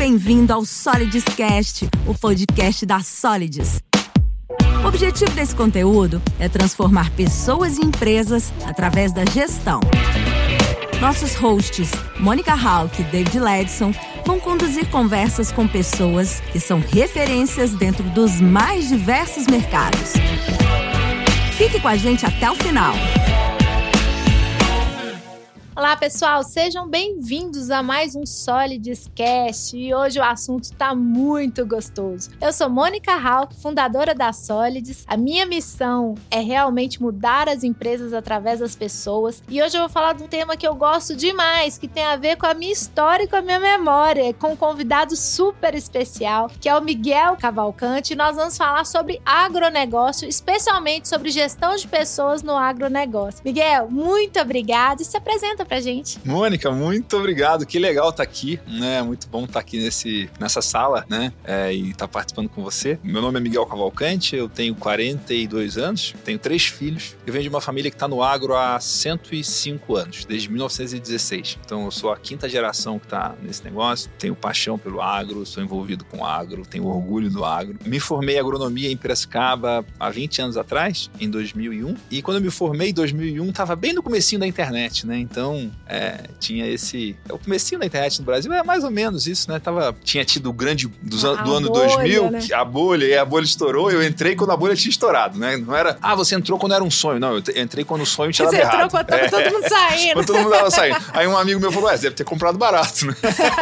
bem-vindo ao Solids Cast, o podcast da Solids. O objetivo desse conteúdo é transformar pessoas e empresas através da gestão. Nossos hosts, Mônica Hawk e David Ledson, vão conduzir conversas com pessoas que são referências dentro dos mais diversos mercados. Fique com a gente até o final. Olá, pessoal, sejam bem-vindos a mais um Solids Cast e hoje o assunto está muito gostoso. Eu sou Mônica Hawk, fundadora da Solids. A minha missão é realmente mudar as empresas através das pessoas e hoje eu vou falar de um tema que eu gosto demais, que tem a ver com a minha história e com a minha memória, com um convidado super especial, que é o Miguel Cavalcante. Nós vamos falar sobre agronegócio, especialmente sobre gestão de pessoas no agronegócio. Miguel, muito obrigada e se apresenta pra gente. Mônica, muito obrigado. Que legal estar tá aqui, né? Muito bom estar tá aqui nesse, nessa sala, né? É, e estar tá participando com você. Meu nome é Miguel Cavalcante, eu tenho 42 anos, tenho três filhos. Eu venho de uma família que está no agro há 105 anos, desde 1916. Então eu sou a quinta geração que está nesse negócio. Tenho paixão pelo agro, sou envolvido com agro, tenho orgulho do agro. Me formei em agronomia em Piracicaba há 20 anos atrás, em 2001. E quando eu me formei em 2001, estava bem no comecinho da internet, né? Então é, tinha esse. É o comecinho da internet no Brasil é mais ou menos isso, né? Tava, tinha tido o grande do, do ano bolha, 2000, né? a bolha, e a bolha estourou. Eu entrei quando a bolha tinha estourado, né? Não era, ah, você entrou quando era um sonho. Não, eu entrei quando o sonho tinha dado errado. Você entrou quando é, todo mundo saindo. quando todo mundo tava saindo. Aí um amigo meu falou, ué, você deve ter comprado barato, né?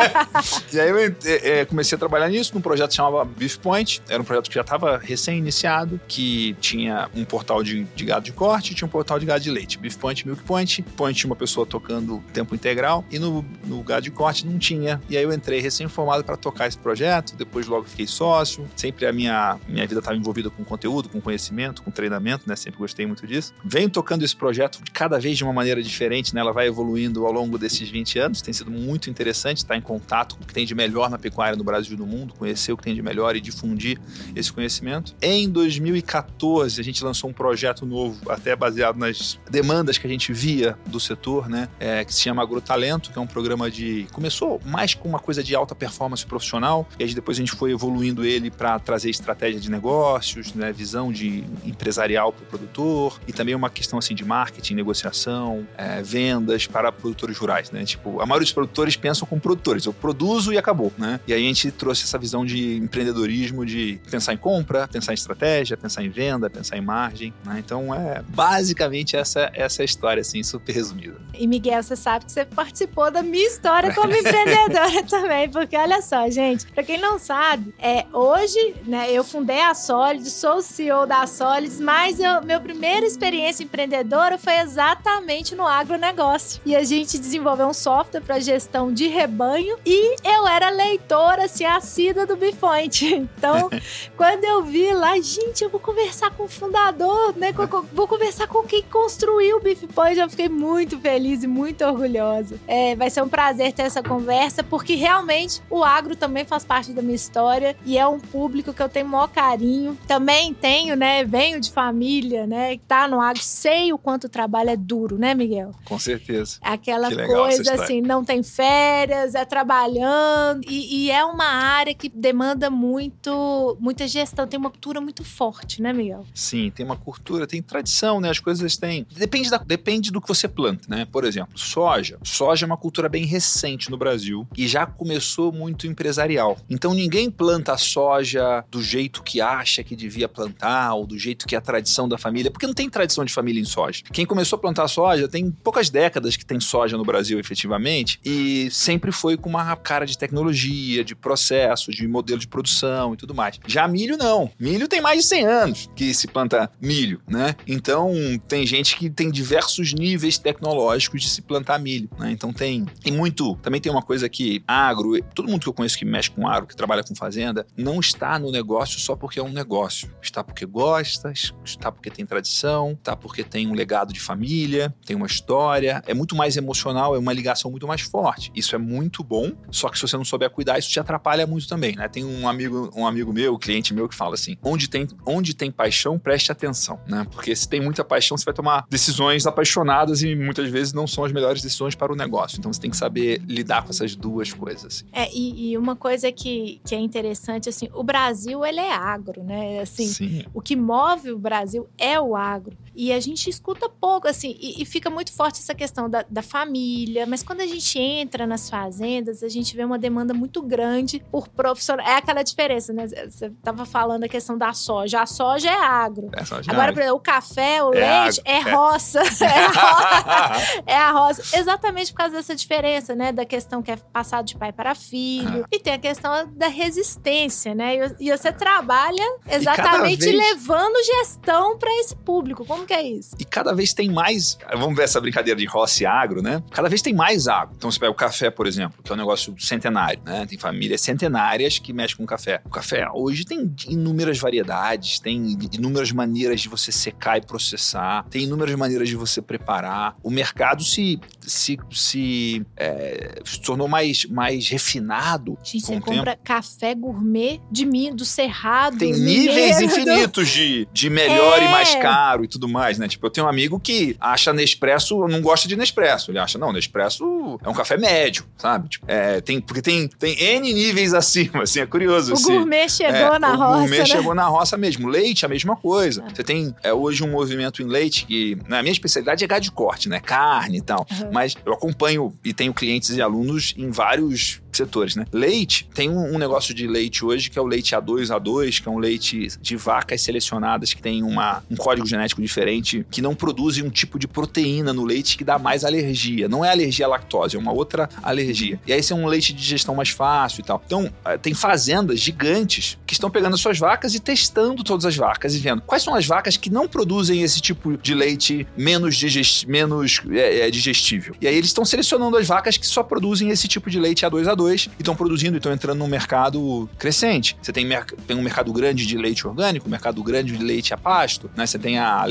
e aí eu é, é, comecei a trabalhar nisso, num projeto que chamava Beef Point. Era um projeto que já estava recém-iniciado, que tinha um portal de, de gado de corte, tinha um portal de gado de leite. Beef Point, Milk Point. Point tinha uma pessoa tocando tocando tempo integral e no, no gado de corte não tinha. E aí eu entrei recém-formado para tocar esse projeto, depois logo fiquei sócio. Sempre a minha, minha vida estava envolvida com conteúdo, com conhecimento, com treinamento, né? Sempre gostei muito disso. Venho tocando esse projeto cada vez de uma maneira diferente, né? Ela vai evoluindo ao longo desses 20 anos. Tem sido muito interessante estar em contato com o que tem de melhor na pecuária no Brasil e no mundo, conhecer o que tem de melhor e difundir esse conhecimento. Em 2014, a gente lançou um projeto novo, até baseado nas demandas que a gente via do setor, né? É, que se chama Agrotalento, que é um programa de. Começou mais com uma coisa de alta performance profissional, e aí depois a gente foi evoluindo ele para trazer estratégia de negócios, né, visão de empresarial para o produtor, e também uma questão assim de marketing, negociação, é, vendas para produtores rurais. Né? Tipo, a maioria dos produtores pensam como produtores, eu produzo e acabou. Né? E aí a gente trouxe essa visão de empreendedorismo, de pensar em compra, pensar em estratégia, pensar em venda, pensar em margem. Né? Então é basicamente essa, essa história, assim, super resumida. E Miguel, Miguel, você sabe que você participou da minha história como empreendedora também, porque olha só, gente, para quem não sabe, é, hoje, né, eu fundei a Solids, sou CEO da Solids, mas eu, minha primeira experiência empreendedora foi exatamente no agronegócio. E a gente desenvolveu um software para gestão de rebanho e eu era leitora, assim, assídua do Bifoint. Então, quando eu vi lá, gente, eu vou conversar com o fundador, né, vou conversar com quem construiu o Point, eu fiquei muito feliz e muito orgulhosa. É, vai ser um prazer ter essa conversa, porque realmente o agro também faz parte da minha história e é um público que eu tenho maior carinho. Também tenho, né? Venho de família, né? Que tá no agro, sei o quanto o trabalho é duro, né, Miguel? Com certeza. Aquela coisa assim, não tem férias, é trabalhando. E, e, é uma área que demanda muito, muita gestão, tem uma cultura muito forte, né, Miguel? Sim, tem uma cultura, tem tradição, né? As coisas têm. Depende, da, depende do que você planta, né? Por exemplo exemplo, soja. Soja é uma cultura bem recente no Brasil e já começou muito empresarial. Então ninguém planta soja do jeito que acha que devia plantar ou do jeito que é a tradição da família, porque não tem tradição de família em soja. Quem começou a plantar soja tem poucas décadas que tem soja no Brasil efetivamente e sempre foi com uma cara de tecnologia, de processo, de modelo de produção e tudo mais. Já milho não. Milho tem mais de 100 anos que se planta milho, né? Então tem gente que tem diversos níveis tecnológicos de de se plantar milho, né? Então tem, tem muito. Também tem uma coisa que agro, todo mundo que eu conheço que mexe com agro, que trabalha com fazenda, não está no negócio só porque é um negócio. Está porque gosta, está porque tem tradição, está porque tem um legado de família, tem uma história. É muito mais emocional, é uma ligação muito mais forte. Isso é muito bom, só que se você não souber cuidar, isso te atrapalha muito também, né? Tem um amigo, um amigo meu, um cliente meu que fala assim: onde tem, onde tem paixão, preste atenção, né? Porque se tem muita paixão, você vai tomar decisões apaixonadas e muitas vezes não são as melhores decisões para o negócio. Então você tem que saber lidar com essas duas coisas. É, e, e uma coisa que, que é interessante, assim, o Brasil, ele é agro, né? Assim, Sim. o que move o Brasil é o agro. E a gente escuta pouco, assim, e, e fica muito forte essa questão da, da família. Mas quando a gente entra nas fazendas, a gente vê uma demanda muito grande por profissionais. É aquela diferença, né? Você estava falando a questão da soja. A soja é agro. É só já- Agora, por exemplo, o café, o É leite é é. roça. É a roça. É a roça. Exatamente por causa dessa diferença, né? Da questão que é passado de pai para filho. Ah. E tem a questão da resistência, né? E, e você trabalha exatamente vez- levando gestão para esse público. Como que é isso? E cada vez tem mais. Vamos ver essa brincadeira de roça e agro, né? Cada vez tem mais agro. Então você pega o café, por exemplo, que é um negócio centenário, né? Tem famílias centenárias que mexem com café. O café hoje tem inúmeras variedades, tem inúmeras maneiras de você secar e processar, tem inúmeras maneiras de você preparar. O mercado se, se, se, é, se tornou mais, mais refinado Gente, com você o tempo. compra café gourmet de mim, do Cerrado. Tem níveis infinitos de, de melhor É. e mais caro e tudo mais, né? Tipo, eu tenho um amigo que acha Nespresso, não gosta de Nespresso. Ele acha, não, Nespresso é um café médio, sabe? Tipo, é, tem, porque tem, tem N níveis acima, assim, é curioso. O assim. gourmet chegou É, na o roça, gourmet né? chegou na roça mesmo. Leite, a mesma coisa. É. Você tem é, hoje um movimento em leite que, na minha especialidade, é gado de corte, né? Carne e tal. Uhum. Mas eu acompanho e tenho clientes e alunos em vários setores, né? Leite, tem um, um negócio de leite hoje que é o leite A2A2, que é um leite de vacas selecionadas que tem uma, um código genético diferente, que não produzem um tipo de proteína no leite que dá mais alergia. Não é alergia à lactose, é uma outra alergia. E aí esse é um leite de digestão mais fácil e tal. Então, eh, tem fazendas gigantes que estão pegando as suas vacas e testando todas as vacas e vendo quais são as vacas que não produzem esse tipo de leite menos, digest, menos é, é, digestível. E aí eles estão selecionando as vacas que só produzem esse tipo de leite A2A2 e estão produzindo e estão entrando num mercado crescente. Você tem, merc- tem um mercado grande de leite orgânico, um mercado grande de leite a pasto, né? Você tem a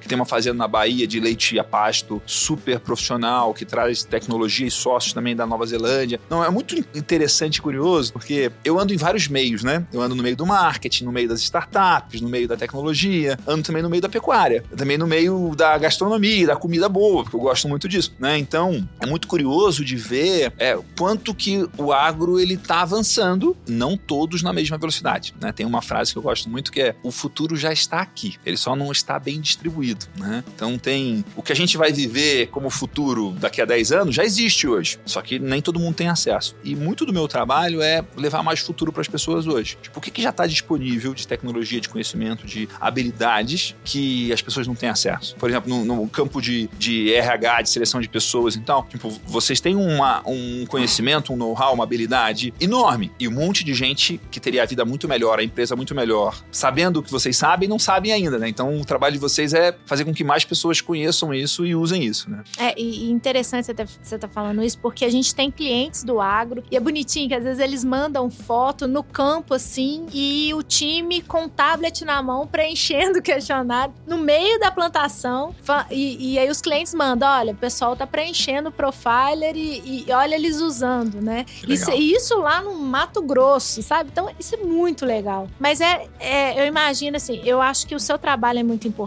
Que tem uma fazenda na Bahia de leite a pasto super profissional, que traz tecnologia e sócios também da Nova Zelândia. Não, é muito interessante e curioso, porque eu ando em vários meios, né? Eu ando no meio do marketing, no meio das startups, no meio da tecnologia, ando também no meio da pecuária, também no meio da gastronomia, da comida boa, porque eu gosto muito disso, né? Então, é muito curioso de ver é, quanto que o agro ele tá avançando, não todos na mesma velocidade, né? Tem uma frase que eu gosto muito que é: o futuro já está aqui, ele só não está bem distribuído, né? Então tem o que a gente vai viver como futuro daqui a 10 anos já existe hoje, só que nem todo mundo tem acesso. E muito do meu trabalho é levar mais futuro para as pessoas hoje. Tipo, o que, que já está disponível de tecnologia, de conhecimento, de habilidades que as pessoas não têm acesso? Por exemplo, no, no campo de, de RH, de seleção de pessoas e tal, tipo, vocês têm uma, um conhecimento, um know-how, uma habilidade enorme e um monte de gente que teria a vida muito melhor, a empresa muito melhor, sabendo o que vocês sabem não sabem ainda, né? Então, o trabalho de vocês é fazer com que mais pessoas conheçam isso e usem isso, né? É, e, interessante você tá, você tá falando isso, porque a gente tem clientes do agro, e é bonitinho que às vezes eles mandam foto no campo, assim, e o time com tablet na mão, preenchendo o questionário, no meio da plantação, e, e aí os clientes mandam, olha, o pessoal tá preenchendo o profiler e, e olha eles usando, né? Isso, isso lá no Mato Grosso, sabe? Então, isso é muito legal. Mas é, é, eu imagino assim, eu acho que o seu trabalho é muito importante,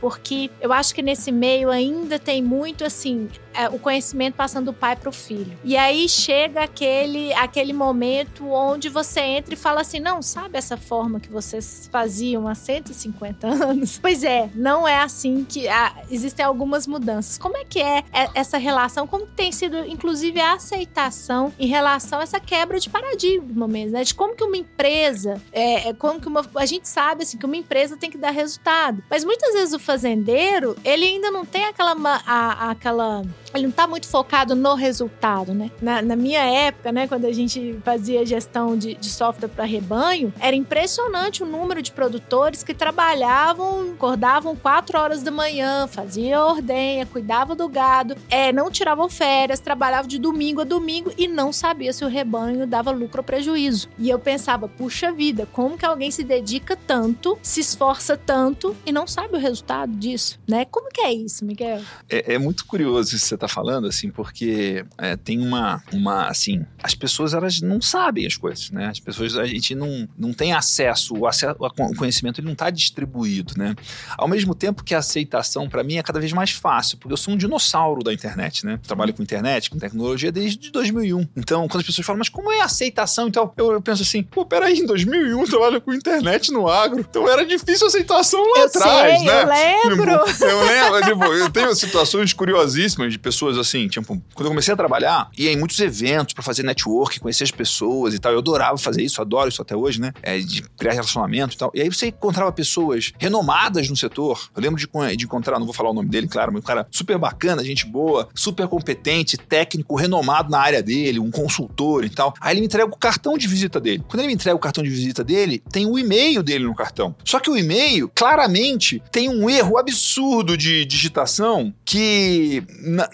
porque eu acho que nesse meio ainda tem muito assim. É, o conhecimento passando do pai para o filho. E aí chega aquele, aquele momento onde você entra e fala assim: não, sabe essa forma que vocês faziam há 150 anos? Pois é, não é assim que. existem algumas mudanças. Como é que é é- essa relação? Como tem sido, inclusive, a aceitação em relação a essa quebra de paradigma mesmo, né? De como que uma empresa, é, é como que uma. A gente sabe assim, que uma empresa tem que dar resultado. Mas muitas vezes o fazendeiro, ele ainda não tem aquela. ma- a- aquela ele não tá muito focado no resultado, né? Na, na minha época, né, quando a gente fazia gestão de, de software para rebanho, era impressionante o número de produtores que trabalhavam, acordavam 4 horas da manhã, fazia ordenha, cuidava do gado, é, não tiravam férias, trabalhavam de domingo a domingo e não sabia se o rebanho dava lucro ou prejuízo. E eu pensava, puxa vida, como que alguém se dedica tanto, se esforça tanto e não sabe o resultado disso, né? Como que é isso, Miguel? É, é muito curioso isso você tá falando, assim, porque é, tem uma, uma, assim, as pessoas, elas não sabem as coisas, né? As pessoas, a gente não, não tem acesso, o, acesso, o conhecimento, ele não tá distribuído, né? Ao mesmo tempo que a aceitação, para mim, é cada vez mais fácil, porque eu sou um dinossauro da internet, né? trabalho com internet, com tecnologia desde 2001. Então, quando as pessoas falam, mas como é a aceitação? Então, eu, eu penso assim, pô, peraí, em 2001 eu trabalho com internet no agro, então era difícil a aceitação lá eu atrás, sei, né? Eu lembro. Tipo, eu lembro, tipo, eu tenho situações curiosíssimas de pessoas assim, tipo, quando eu comecei a trabalhar, ia em muitos eventos para fazer network, conhecer as pessoas e tal. Eu adorava fazer isso, adoro isso até hoje, né? É, de criar relacionamento e tal. E aí você encontrava pessoas renomadas no setor. Eu lembro de, de encontrar, não vou falar o nome dele, claro, mas um cara super bacana, gente boa, super competente, técnico, renomado na área dele, um consultor e tal. Aí ele me entrega o cartão de visita dele. Quando ele me entrega o cartão de visita dele, tem o e-mail dele no cartão. Só que o e-mail, claramente, tem um erro absurdo de digitação que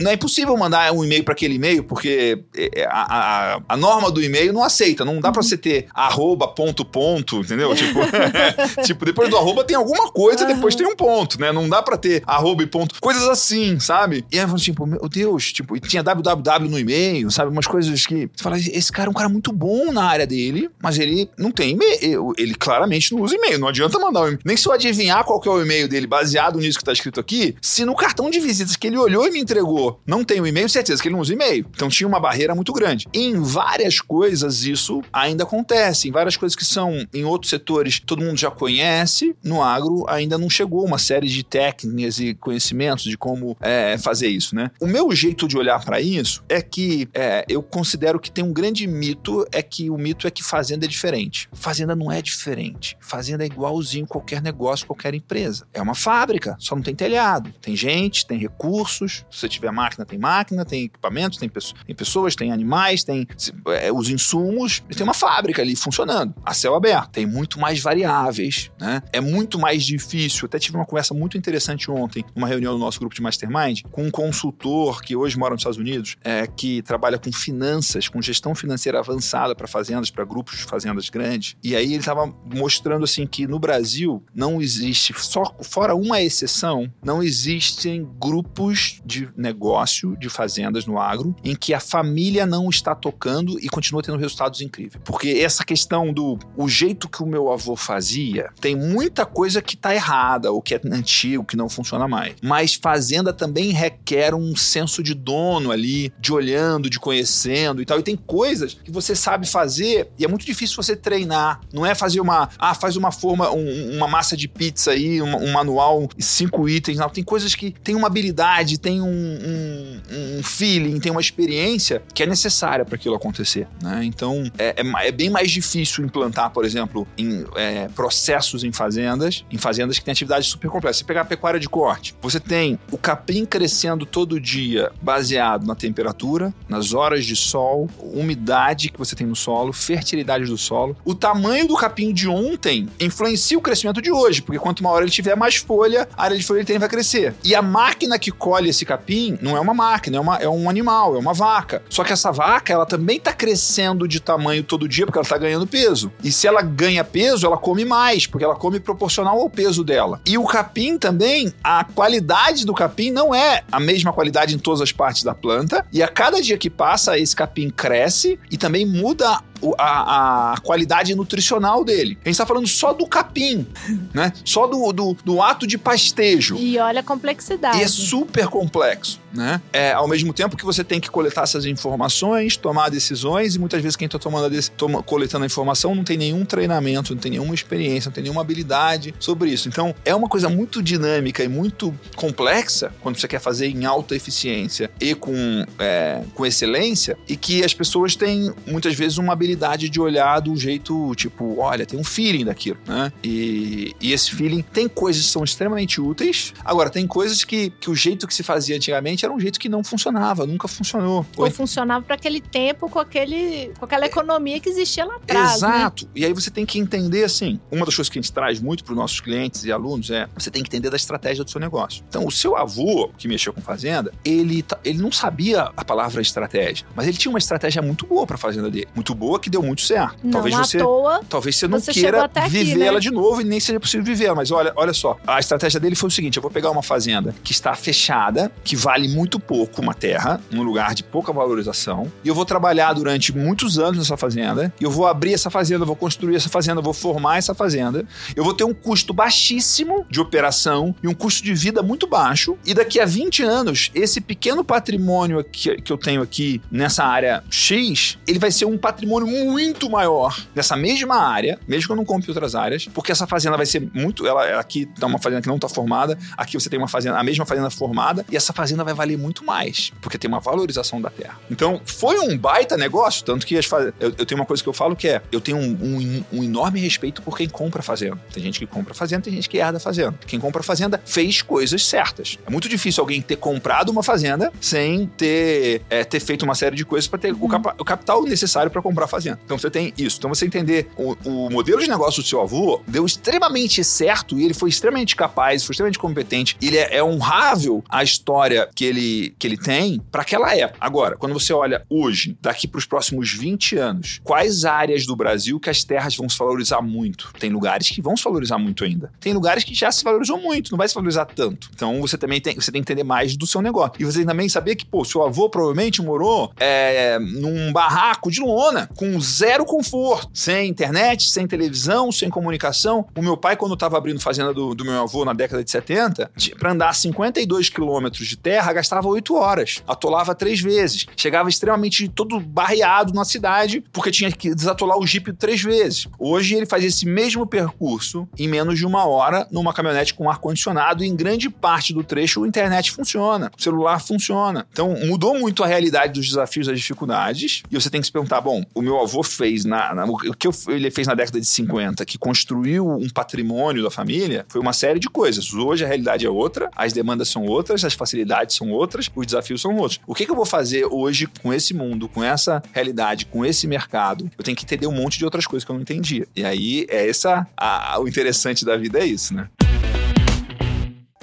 não é impossível mandar um e-mail para aquele e-mail, porque é, é, a, a, a norma do e-mail não aceita. Não dá para você ter arroba, ponto, ponto, entendeu? Tipo, tipo, depois do arroba tem alguma coisa, depois tem um ponto, né? Não dá para ter arroba e ponto. Coisas assim, sabe? E aí, tipo, meu Deus, tipo, tinha www no e-mail, sabe? Umas coisas que. Você fala, esse cara é um cara muito bom na área dele, mas ele não tem e-mail. Ele claramente não usa e-mail. Não adianta mandar um e-mail. Nem se eu adivinhar qual que é o e-mail dele baseado nisso que tá escrito aqui, se no cartão de visitas que ele olhou e me entregou não tem o e-mail, certeza que ele não usa e-mail. Então tinha uma barreira muito grande. Em várias coisas isso ainda acontece. Em várias coisas que são em outros setores todo mundo já conhece, no agro ainda não chegou uma série de técnicas e conhecimentos de como é, fazer isso, né? O meu jeito de olhar para isso é que é, eu considero que tem um grande mito, é que o mito é que fazenda é diferente. Fazenda não é diferente. Fazenda é igualzinho qualquer negócio, qualquer empresa. É uma fábrica, só não tem telhado. Tem gente, tem recursos. Se você tiver máquina, tem máquina, tem equipamentos, tem, pessoas, tem, pessoas, tem animais, tem é, os insumos. Tem uma fábrica ali funcionando, a céu aberto. Tem muito mais variáveis, né? É muito mais difícil. Até tive uma conversa muito interessante ontem, numa reunião do nosso grupo de Mastermind, com um consultor que hoje mora nos Estados Unidos, é, que trabalha com finanças, com gestão financeira avançada para fazendas, para grupos de fazendas grandes. E aí ele estava mostrando assim que no Brasil não existe, só fora uma exceção, não existem grupos de negócio de fazendas no agro em que a família não está tocando e continua tendo resultados incríveis. Porque essa questão do o jeito que o meu avô fazia, tem muita coisa que está errada ou que é antigo, que não funciona mais. Mas fazenda também requer um senso de dono ali, de olhando, de conhecendo e tal. E tem coisas que você sabe fazer e é muito difícil você treinar. Não é fazer uma, ah, faz uma forma, um, uma massa de pizza aí, um, um manual, cinco itens. Não. Tem coisas que tem uma habilidade, tem um, um, um feeling, tem uma experiência que é necessária para aquilo acontecer. Né? Então é, é, é, bem mais difícil implantar, por exemplo, em é, processos em fazendas, em fazendas que têm atividades super complexas. Você pegar a pecuária de corte, você tem o capim crescendo todo dia baseado na temperatura, nas horas de sol, umidade que você tem no solo, fertilidade do solo. O tamanho do capim de ontem influencia o crescimento de hoje, porque quanto maior ele tiver, mais folha, a área de folha ele tem vai crescer. E a máquina que colhe esse capim não é uma máquina, é, uma, é um animal, é uma vaca. Só que essa vaca, ela também está crescendo de tamanho todo dia porque ela está ganhando peso. E se ela ganha peso, ela come mais, porque ela come proporcional ao peso dela. E o capim também, a qualidade do capim não é a mesma qualidade em todas as partes da planta. E a cada dia que passa, esse capim cresce e também muda a, a, qualidade nutricional dele. A gente está falando só do capim, né? Só do, do, do, ato de pastejo. E olha a complexidade. E é super complexo, né? É, ao mesmo tempo que você tem que coletar essas informações, tomar decisões, e muitas vezes quem está tomando a toma, coletando a informação não tem nenhum treinamento, não tem nenhuma experiência, não tem nenhuma habilidade sobre isso. Então, é uma coisa muito dinâmica e muito complexa quando você quer fazer em alta eficiência e com, é, com excelência, e que as pessoas têm muitas vezes uma habilidade habilidade de olhar do jeito, tipo, olha, tem um feeling daquilo, né? E, e esse feeling tem coisas que são extremamente úteis. Agora, tem coisas que, que o jeito que se fazia antigamente era um jeito que não funcionava, nunca funcionou. Ou funcionava para aquele tempo com, aquele, com aquela economia que existia lá atrás. Né? Exato. Né? E aí você tem que entender assim: uma das coisas que a gente traz muito para os nossos clientes e alunos é você tem que entender da estratégia do seu negócio. Então, o seu avô, que mexeu com fazenda, ele, ele não sabia a palavra estratégia, mas ele tinha uma estratégia muito boa para a fazenda dele. Muito boa que deu muito certo. Não talvez você, toa. talvez você não você queira aqui, viver né? ela de novo e nem seja possível viver. Mas olha, olha só, a estratégia dele foi o seguinte: eu vou pegar uma fazenda que está fechada, que vale muito pouco uma terra, num lugar de pouca valorização, e eu vou trabalhar durante muitos anos nessa fazenda, e eu vou abrir essa fazenda, eu vou construir essa fazenda, eu vou formar essa fazenda, eu vou ter um custo baixíssimo de operação e um custo de vida muito baixo, e daqui a 20 anos, esse pequeno patrimônio aqui, que eu tenho aqui nessa área X, ele vai ser um patrimônio muito maior nessa mesma área, mesmo que eu não compre outras áreas, porque essa fazenda vai ser muito. Ela aqui tá uma fazenda que não está formada, aqui você tem uma fazenda, a mesma fazenda formada, e essa fazenda vai valer muito mais, porque tem uma valorização da terra. Então, foi um baita negócio, tanto que as faz... eu, eu tenho uma coisa que eu falo que é: eu tenho um, um- um enorme respeito por quem compra fazenda. Tem gente que compra fazenda, tem gente que herda fazenda. Quem compra fazenda fez coisas certas. É muito difícil alguém ter comprado uma fazenda sem ter, é, ter feito uma série de coisas para ter o, capa- o capital necessário para comprar a fazenda. Então você tem isso. Então você entender o, o modelo de negócio do seu avô deu extremamente certo e ele foi extremamente capaz, foi extremamente competente. Ele é, é honrável a história que ele, que ele tem para aquela época. Agora, quando você olha hoje, daqui para os próximos 20 anos, quais áreas do Brasil que as terras vão se valorizar muito? Tem lugares que vão se valorizar muito ainda. Tem lugares que já se valorizou muito, não vai se valorizar tanto. Então você também tem, você tem que entender mais do seu negócio. E você também saber que, pô, seu avô provavelmente morou é, num barraco de lona, com zero conforto, sem internet, sem televisão, sem comunicação. O meu pai, quando estava abrindo fazenda do, do meu avô na década de 70, para andar 52 quilômetros de terra, gastava 8 horas. Atolava três vezes. Chegava extremamente todo barreado na cidade, porque tinha que desatolar o Jeep três vezes. Hoje ele faz esse mesmo percurso em menos de uma hora numa caminhonete com ar-condicionado e em grande parte do trecho a internet funciona, o celular funciona. Então mudou muito a realidade dos desafios, das dificuldades e você tem que se perguntar, bom, o meu avô fez, na, na- o que eu- ele fez na década de 50, que construiu um patrimônio da família, foi uma série de coisas. Hoje a realidade é outra, as demandas são outras, as facilidades são outras, os desafios são outros. O que, que eu vou fazer hoje com esse mundo, com essa realidade, com esse mercado? Eu tenho que entender um monte de outras coisas que eu não entendia. E aí é essa a- a- o interessante da vida é isso, né?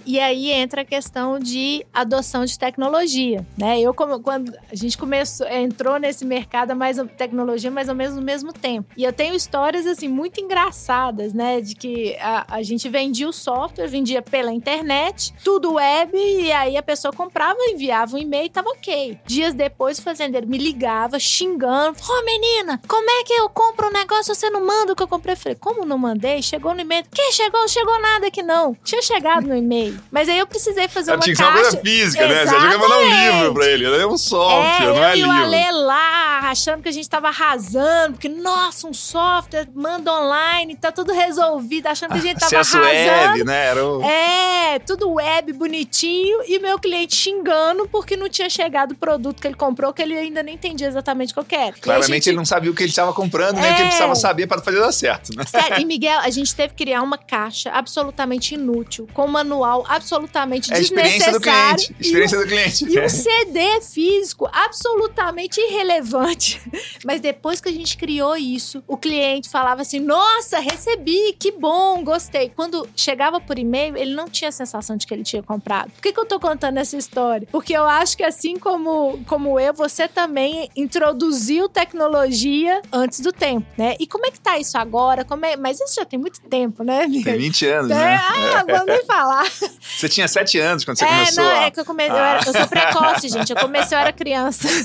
E aí entra a questão de adoção de tecnologia, né? Eu como quando a gente começou, entrou nesse mercado mais tecnologia mais ou menos no mesmo tempo. E eu tenho histórias assim muito engraçadas, né, de que a, a gente vendia o software, vendia pela internet, tudo web e aí a pessoa comprava, enviava um e-mail, tava OK. Dias depois o fazendeiro me ligava xingando: "Ô menina, como é que eu compro um negócio você não manda o que eu comprei?" Eu falei: "Como não mandei? Chegou no e-mail. Que chegou? Chegou nada aqui não. Tinha chegado no e-mail. Mas aí eu precisei fazer uma Tinha que ser uma caixa. coisa física, né? Você que mandar um Exatamente. livro pra ele. É um software, é, não é eu e o livro. Ale lá, achando que a gente tava arrasando, porque, nossa, um software, manda online, tá tudo resolvido, achando que a gente tava Acesso arrasando. web, né? Era o... É, tudo web, bonitinho, e meu cliente xingando porque não tinha chegado o produto que ele comprou, que ele ainda nem entendia exatamente o que eu quero. E a Claramente gente- ele não sabia o que ele estava comprando, nem o que ele É. precisava saber para fazer dar certo, né? Sério, e Miguel, a gente teve que criar uma caixa absolutamente inútil, com um manual absolutamente É a experiência do desnecessário. cliente. Experiência do cliente. E um CD físico absolutamente irrelevante. Mas depois que a gente criou isso, o cliente falava assim: Nossa, recebi, que bom, gostei. Quando chegava por e-mail, ele não tinha a sensação de que ele tinha comprado. Por que, que eu tô contando essa história? Porque eu acho que assim como, como eu, você também introduziu tecnologia antes do tempo, né? E como é que tá isso agora? Como é... Mas isso já tem muito tempo, né, amiga? Tem 20 anos, É, né? ah, vamos nem falar. Você tinha 7 anos quando você é, começou não, a... é que eu comecei. Eu, era- eu sou precoce, gente. Eu comecei, eu era criança.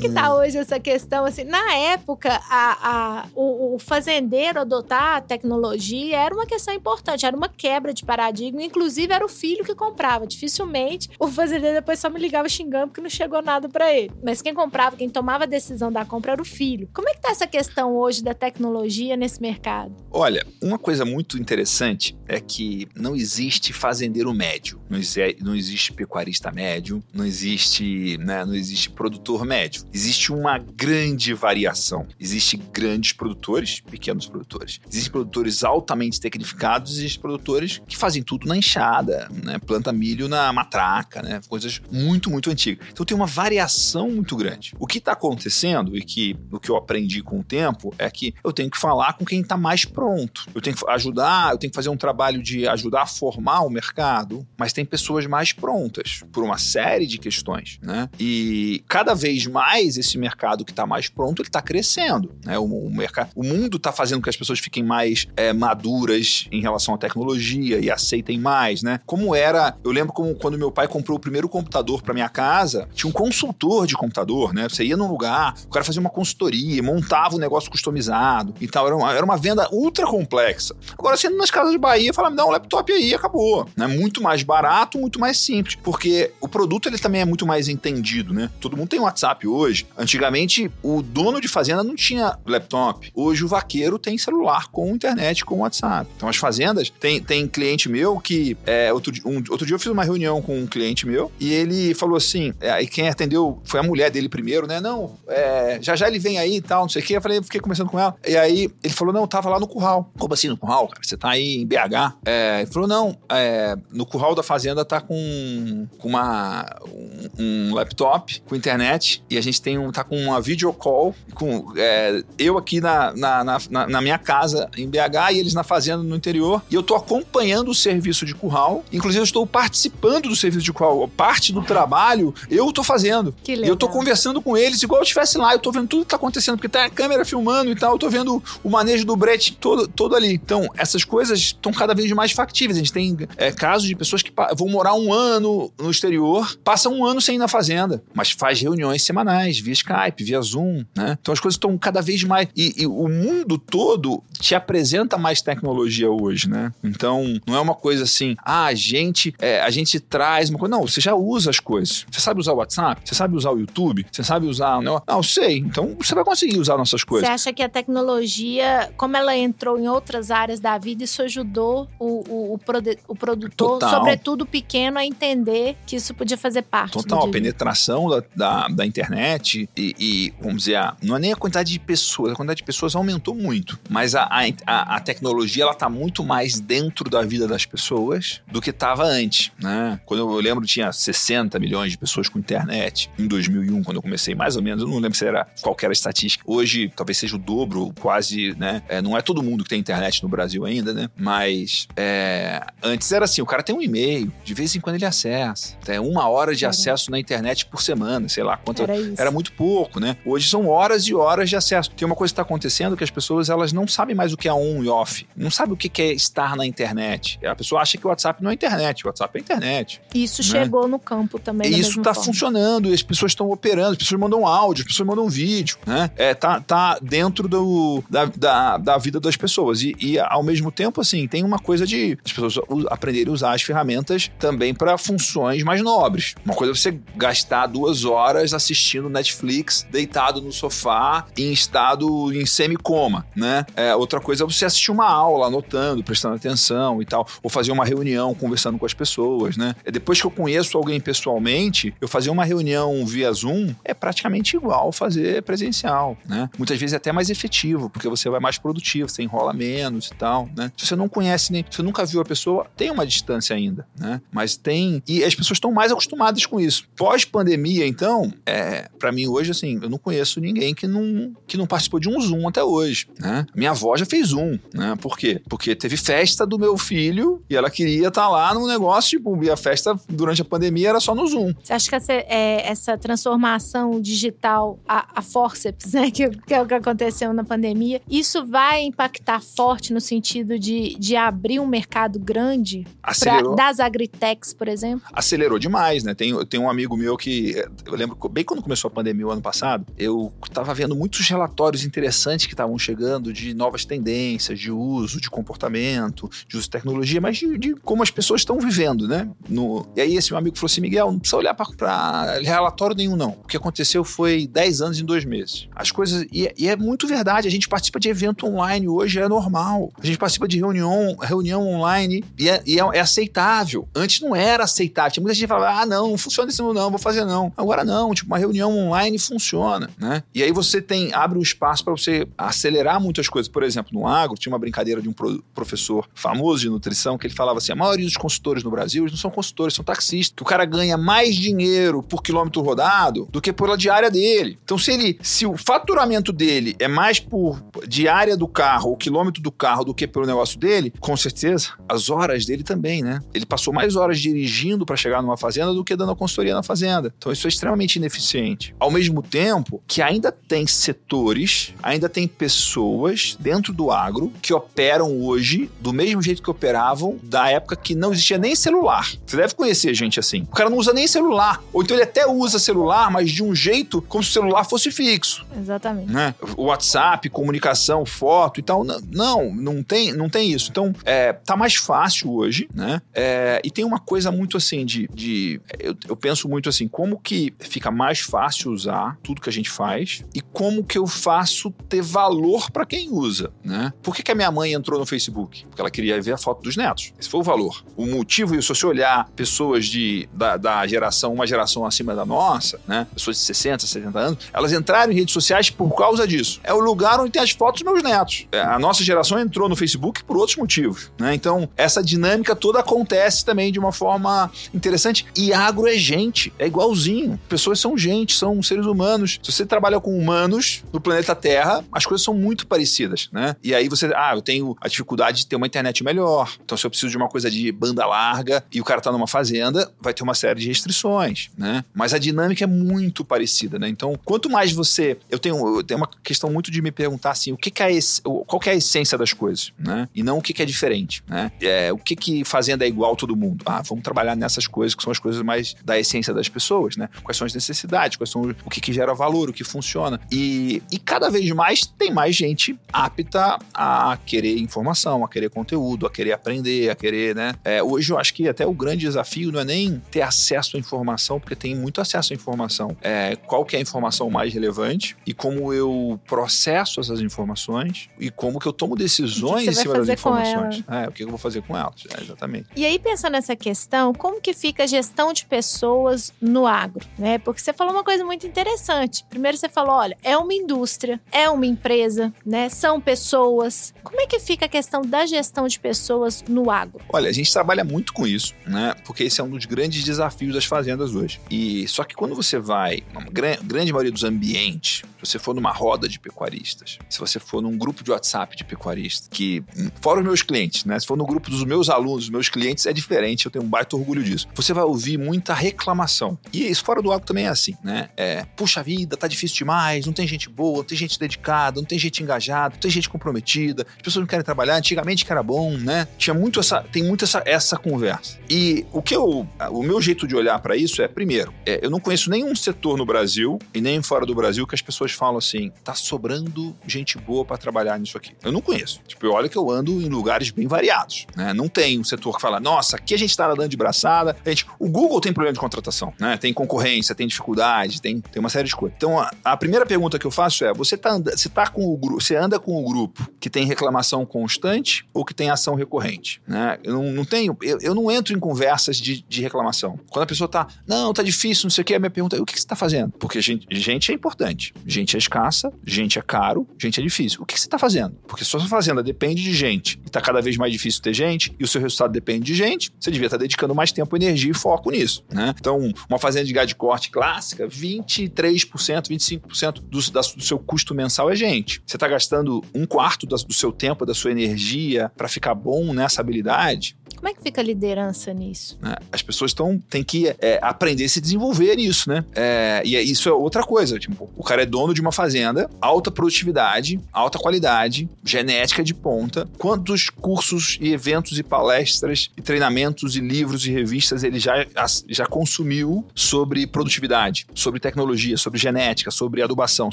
É que Hum. tá hoje essa questão? Assim, na época, a, a- o, o fazendeiro adotar a tecnologia era uma questão importante, era uma quebra de paradigma. Inclusive, era o filho que comprava. Dificilmente o fazendeiro depois só me ligava xingando porque não chegou nada pra ele. Mas quem comprava, quem tomava a decisão da compra era o filho. Como é que tá essa questão hoje da tecnologia nesse mercado? Olha, uma coisa muito interessante é que não existe fazendeiro médio, não exi- não existe pecuarista médio, não existe, né, não existe produtor médio. Existe uma grande variação. Existem grandes produtores, pequenos produtores. Existem produtores altamente tecnificados, existem produtores que fazem tudo na enxada, né, planta milho na matraca, né, coisas muito, muito antigas. Então tem uma variação muito grande. O que está acontecendo e que o que eu aprendi com o tempo é que eu tenho que falar com quem está mais pronto. Eu tenho que ajudar, eu tenho que fazer um trabalho de ajudar a formar o mercado, mas tem pessoas mais prontas por uma série de questões, né? E cada vez mais esse mercado que está mais pronto, ele está crescendo. Né? O, o, mercado, o mundo está fazendo com que as pessoas fiquem mais é, maduras em relação à tecnologia e aceitem mais, né? Como era, eu lembro como quando meu pai comprou o primeiro computador para minha casa, tinha um consultor de computador, né? Você ia num lugar, o cara fazia uma consultoria, montava um negócio customizado e tal. Era uma, era uma venda ultra complexa. Agora, sendo nas casas de Bahia, fala, dá um laptop aí, acabou. Né? Muito mais barato, muito mais simples. Porque o produto ele também é muito mais entendido, né? Todo mundo tem WhatsApp hoje. Antigamente, o dono de fazenda não tinha laptop. Hoje, o vaqueiro tem celular com internet, com WhatsApp. Então, as fazendas, tem, tem cliente meu que. É, outro, um, outro dia eu fiz uma reunião com um cliente meu e ele falou assim: é, quem atendeu foi a mulher dele primeiro, né? Não, é, já já ele vem aí e tal, não sei o quê. Eu falei, fiquei conversando com ela. E aí ele falou: não, tava lá no curral. Como assim no curral, cara? Você tá aí em BH? É, ele falou: não, é, no curral da fazenda tá com, com uma, um, um, laptop com internet e a gente tem um, tá com uma video call com é, eu aqui na, na, na, na, minha casa em BH e eles na fazenda no interior. E eu tô acompanhando o serviço de curral. Inclusive, eu estou participando do serviço de curral. Parte do trabalho eu tô fazendo. Que legal. E eu tô conversando com eles igual eu estivesse lá. Eu tô vendo tudo que tá acontecendo, porque tá a câmera filmando e tal. Eu tô vendo o manejo do brete todo, todo ali. Então, essas coisas estão cada vez mais factíveis. A gente tem é, casos de pessoas que vão morar um ano no exterior, passam um ano sem ir na fazenda, mas faz reuniões semanais, via Skype, via Zoom, né? Então as coisas estão cada vez mais. E, e, o mundo todo te apresenta mais tecnologia hoje, né? Então, não é uma coisa assim, ah, a gente, é, a gente traz uma coisa. Não, você já usa as coisas. Você sabe usar o WhatsApp? Você sabe usar o YouTube? Você sabe usar. Não, não sei. Então você vai conseguir usar nossas coisas. Você acha que a tecnologia, como ela entrou em outras áreas da vida, isso ajudou o, o, o, o produtor, Total. sobretudo pequeno, a entender que isso podia fazer parte. Total, a penetração da, da, da internet e, e, vamos dizer, não é nem a quantidade de pessoas, a quantidade de pessoas aumentou muito, mas a, a, a tecnologia ela tá muito mais dentro da vida das pessoas do que estava antes, né? Quando eu, eu lembro tinha 60 milhões de pessoas com internet em 2001, quando eu comecei, mais ou menos, eu não lembro se era qualquer estatística. Hoje talvez seja o dobro, quase, né? É, não é todo mundo que tem internet no Brasil ainda, né? Mas é, antes era assim, o cara tem um e-mail, de vez em quando ele acessa. Tem uma hora de era. acesso na internet por semana, sei lá quanto. Era, era, muito pouco, né? Hoje são horas e horas de acesso. Tem uma coisa que está acontecendo que as pessoas elas não sabem mais o que é on e off. Não sabem o que é estar na internet. A pessoa acha que o WhatsApp não é internet. O WhatsApp é internet. Isso né? chegou no campo também. Isso está funcionando. As pessoas estão operando. As pessoas mandam áudio, as pessoas mandam vídeo, né? É, tá, tá dentro do, da, da, da vida das pessoas. E, e, ao mesmo tempo, assim, tem uma coisa de as pessoas aprenderem a usar as ferramentas também para funções mais nobres. Uma coisa é você gastar duas horas assistindo Netflix, deitado no sofá, em estado em semi-coma, né? É, outra coisa é você assistir uma aula, anotando, prestando atenção e tal, ou fazer uma reunião, conversando com as pessoas, né? É, depois que eu conheço alguém pessoalmente, eu fazer uma reunião via Zoom é praticamente igual fazer presencial, né? Muitas vezes é até mais efetivo, porque você vai mais produtivo, você enrola menos e tal, né? Se você não conhece nem, se você nunca viu a pessoa, tem uma distância ainda, né? Mas tem e as pessoas estão mais acostumadas com isso. Pós-pandemia, então, é, para mim hoje assim, eu não conheço ninguém que não que não participou de um Zoom até hoje, né? Minha avó já fez Zoom, né? Por quê? Porque teve festa do meu filho e ela queria estar tá lá no negócio, tipo, e a festa durante a pandemia era só no Zoom. Você acha que essa, é, essa transformação digital, a, a forceps, né, que, que é o que aconteceu na pandemia, isso vai impactar forte no sentido de, de abrir um mercado grande pra, das agritechs, por exemplo? Acelerou demais, né? Tem, tem um amigo meu que, eu lembro, bem quando começou a pandemia o ano passado, eu estava vendo muitos relatórios interessantes que estavam chegando de novas tendências de uso, de comportamento, de uso de tecnologia, mas de, de como as pessoas estão vivendo, né? No, e aí esse meu amigo falou assim, Miguel, não precisa olhar para relatório nenhum, não. O que aconteceu foi 10 anos em dois meses. As coisas... E, e, é muito verdade, a gente participa de evento online hoje, é normal. A gente participa de reunião, reunião online e, é, e é, é, aceitável. Antes não era aceitável. Tinha muita gente que falava, ah, não, não funciona isso não, vou fazer não. Agora não, tipo, uma reunião online funciona, né? E aí você tem, abre um espaço para você acelerar muitas coisas. Por exemplo, no agro, tinha uma brincadeira de um professor famoso de nutrição que ele falava assim, a maioria dos consultores no Brasil, eles não são consultores, são taxistas. Que o cara ganha mais dinheiro por quilômetro rodado do que pela diária dele. Então, se ele, se o faturamento dele é mais por diária do carro, o quilômetro do carro, do que pelo negócio dele, com certeza, as horas dele também, né? Ele passou mais horas dirigindo para chegar numa fazenda do que dando a consultoria na fazenda. Então, isso é extremamente ineficiente. Ao mesmo tempo que ainda tem setores, ainda tem pessoas dentro do agro que operam hoje do mesmo jeito que operavam da época que não existia nem celular. Você deve conhecer gente assim. O cara não usa nem celular. Ou então ele até usa celular, mas de um jeito como se o celular fosse fixo. Exatamente. Né? WhatsApp, comunicação, foto e tal. Não, não tem, não tem isso. Então, é, tá mais fácil hoje, né? É, e tem uma coisa muito assim de. de eu, eu penso muito assim, como que fica mais fácil usar tudo que a gente faz e como que eu faço ter valor para quem usa, né? Por que, que a minha mãe entrou no Facebook? Porque ela queria ver a foto dos netos. Esse foi o valor. O motivo, se você olhar pessoas de, da, da geração, uma geração acima da nossa, né? Pessoas de 60, 70 anos, elas entraram em redes sociais por causa disso. É o lugar onde tem as fotos dos meus netos. É, a nossa geração entrou no Facebook por outros motivos, né? Então, essa dinâmica toda acontece também de uma forma interessante. E agro é gente, é igualzinho. Pessoas são gente, são seres humanos. Se você trabalha com humanos no planeta Terra, as coisas são muito parecidas, né? E aí você, ah, eu tenho a dificuldade de ter uma internet melhor. Então, se eu preciso de uma coisa de banda larga e o cara tá numa fazenda, vai ter uma série de restrições, né? Mas a dinâmica é muito parecida, né? Então, quanto mais você. Eu tenho, eu tenho uma questão muito de me perguntar assim, o que, que é esse, qual que é a essência das coisas, né? E não o que, que é diferente, né? É, o que, que fazenda é igual a todo mundo? Ah, vamos trabalhar nessas coisas que são as coisas mais da essência das pessoas, né? Quais são as necessidades, quais são o que, que gera valor, o que funciona. E, e cada vez mais tem mais gente apta a querer informação, a querer conteúdo, a querer aprender, a querer, né? É, hoje eu acho que até o grande desafio não é nem ter acesso à informação, porque tem muito acesso à informação. É, qual que é a informação mais relevante e como eu processo essas informações e como que eu tomo decisões em cima das informações. É, o que eu vou fazer com elas. É, exatamente. E aí, pensando nessa questão, como que fica a gestão de pessoas no agro? Né? Porque você falou uma coisa muito interessante. Primeiro você falou, olha, é uma indústria, é uma empresa, né? São pessoas. Como é que fica a questão da gestão de pessoas no agro? Olha, a gente trabalha muito com isso, né? Porque esse é um dos grandes desafios das fazendas hoje. E só que quando você vai, na grande maioria dos ambientes, se você for numa roda de pecuaristas, se você for num grupo de WhatsApp de pecuaristas, que fora os meus clientes, né? Se for no grupo dos meus alunos, dos meus clientes, é diferente, eu tenho um baita orgulho disso. Você vai ouvir muita reclamação. E isso fora do agro também é assim, né? É, puxa vida, tá difícil demais, não tem gente boa, não tem gente dedicada, não tem gente engajada, não tem gente comprometida, as pessoas não querem trabalhar, antigamente que era bom, né? Tinha muito essa, tem muito essa, essa conversa. E o que eu, o meu jeito de olhar para isso é, primeiro, é, eu não conheço nenhum setor no Brasil e nem fora do Brasil que as pessoas falam assim, tá sobrando gente boa para trabalhar nisso aqui. Eu não conheço. Tipo, eu olho que eu ando em lugares bem variados, né? Não tem um setor que fala, nossa, aqui a gente tá nadando de braçada. Gente, o Google tem problema de contratação, né? Tem concorrência, tem dificuldade, tem, tem uma série de coisas. Então, a, a primeira pergunta que eu faço é, você tá, você tá com o você anda com o grupo que tem reclamação constante ou que tem ação recorrente, né? Eu não, não tenho, eu, eu não entro em conversas de, de reclamação. Quando a pessoa tá, não, tá difícil, não sei o que, a minha pergunta é, o que, que você tá fazendo? Porque gente, gente é importante, gente é escassa, gente é caro, gente é difícil. O que, que você tá fazendo? Porque sua fazenda depende de gente e tá cada vez mais difícil ter gente e o seu resultado depende de gente, você devia estar tá dedicando mais tempo, energia e foco nisso, né? Então, uma fazenda de gado de corte clássica, 23%, 25% do, da, do seu custo mensal é gente. Você está gastando um quarto do, do seu tempo, da sua energia para ficar bom nessa habilidade, como é que fica a liderança nisso? Né? As pessoas tão, têm que é, aprender a se desenvolver nisso, né? É, e é, isso é outra coisa. Tipo, o cara é dono de uma fazenda, alta produtividade, alta qualidade, genética de ponta. Quantos cursos e eventos e palestras e treinamentos e livros e revistas ele já, já consumiu sobre produtividade, sobre tecnologia, sobre genética, sobre adubação,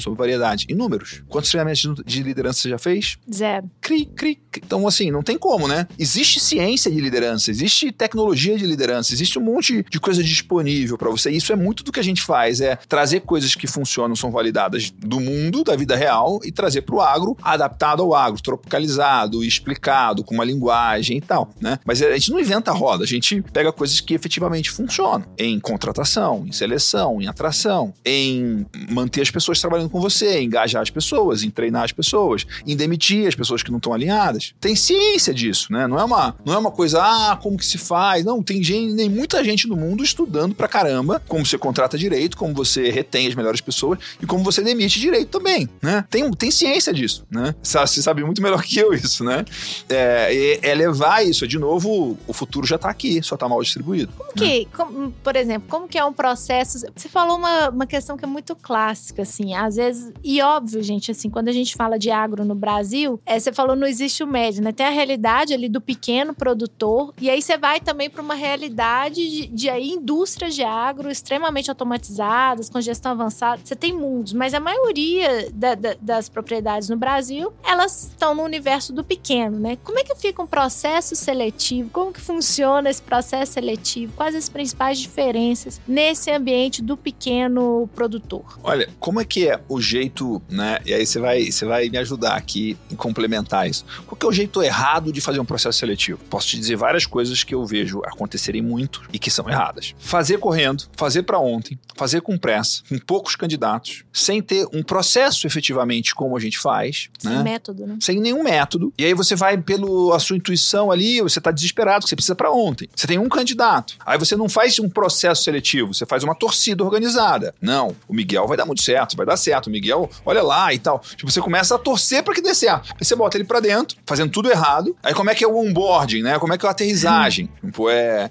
sobre variedade? Inúmeros. Quantos treinamentos de liderança você já fez? Zero. Cri, cri. Então, assim, não tem como, né? Existe ciência de liderança liderança, existe tecnologia de liderança, existe um monte de coisa disponível para você. Isso é muito do que a gente faz, é trazer coisas que funcionam, são validadas do mundo, da vida real, e trazer para o agro, adaptado ao agro, tropicalizado, explicado, com uma linguagem e tal, né? Mas a gente não inventa a roda, a gente pega coisas que efetivamente funcionam em contratação, em seleção, em atração, em manter as pessoas trabalhando com você, em engajar as pessoas, em treinar as pessoas, em demitir as pessoas que não estão alinhadas. Tem ciência disso, né? Não é uma, não é uma coisa, Ah, como que se faz? Não, tem gente, nem muita gente no mundo estudando pra caramba como você contrata direito, como você retém as melhores pessoas e como você demite direito também, né? Tem, tem ciência disso, né? Você sabe muito melhor que eu isso, né? É, é levar isso, de novo, o futuro já tá aqui, só tá mal distribuído. Como que, né? como, por exemplo, como que é um processo? Você falou uma, uma questão que é muito clássica, assim, às vezes, e óbvio, gente, assim, quando a gente fala de agro no Brasil, é, você falou não existe o médio, né? Tem a realidade ali do pequeno produtor, e aí você vai também para uma realidade de, de aí, indústrias de agro extremamente automatizadas, com gestão avançada. Você tem mundos, mas a maioria da, da, das propriedades no Brasil, elas estão no universo do pequeno, né? Como é que fica um processo seletivo? Como que funciona esse processo seletivo? Quais as principais diferenças nesse ambiente do pequeno produtor? Olha, como é que é o jeito, né? E aí você vai, você vai me ajudar aqui em complementar isso. Qual que é o jeito errado de fazer um processo seletivo? Posso te dizer várias coisas que eu vejo acontecerem muito e que são erradas. Fazer correndo, fazer para ontem, fazer com pressa, com poucos candidatos, sem ter um processo efetivamente como a gente faz. Sem né? método, né? Sem nenhum método. E aí você vai pelo a sua intuição ali, você tá desesperado, você precisa para ontem. Você tem um candidato. Aí você não faz um processo seletivo, você faz uma torcida organizada. Não, o Miguel vai dar muito certo, vai dar certo. O Miguel, olha lá e tal. Tipo, você começa a torcer para que dê certo. Aí você bota ele para dentro, fazendo tudo errado. Aí como é que é o onboarding, né? Como é que é a aterrissagem? Tipo, é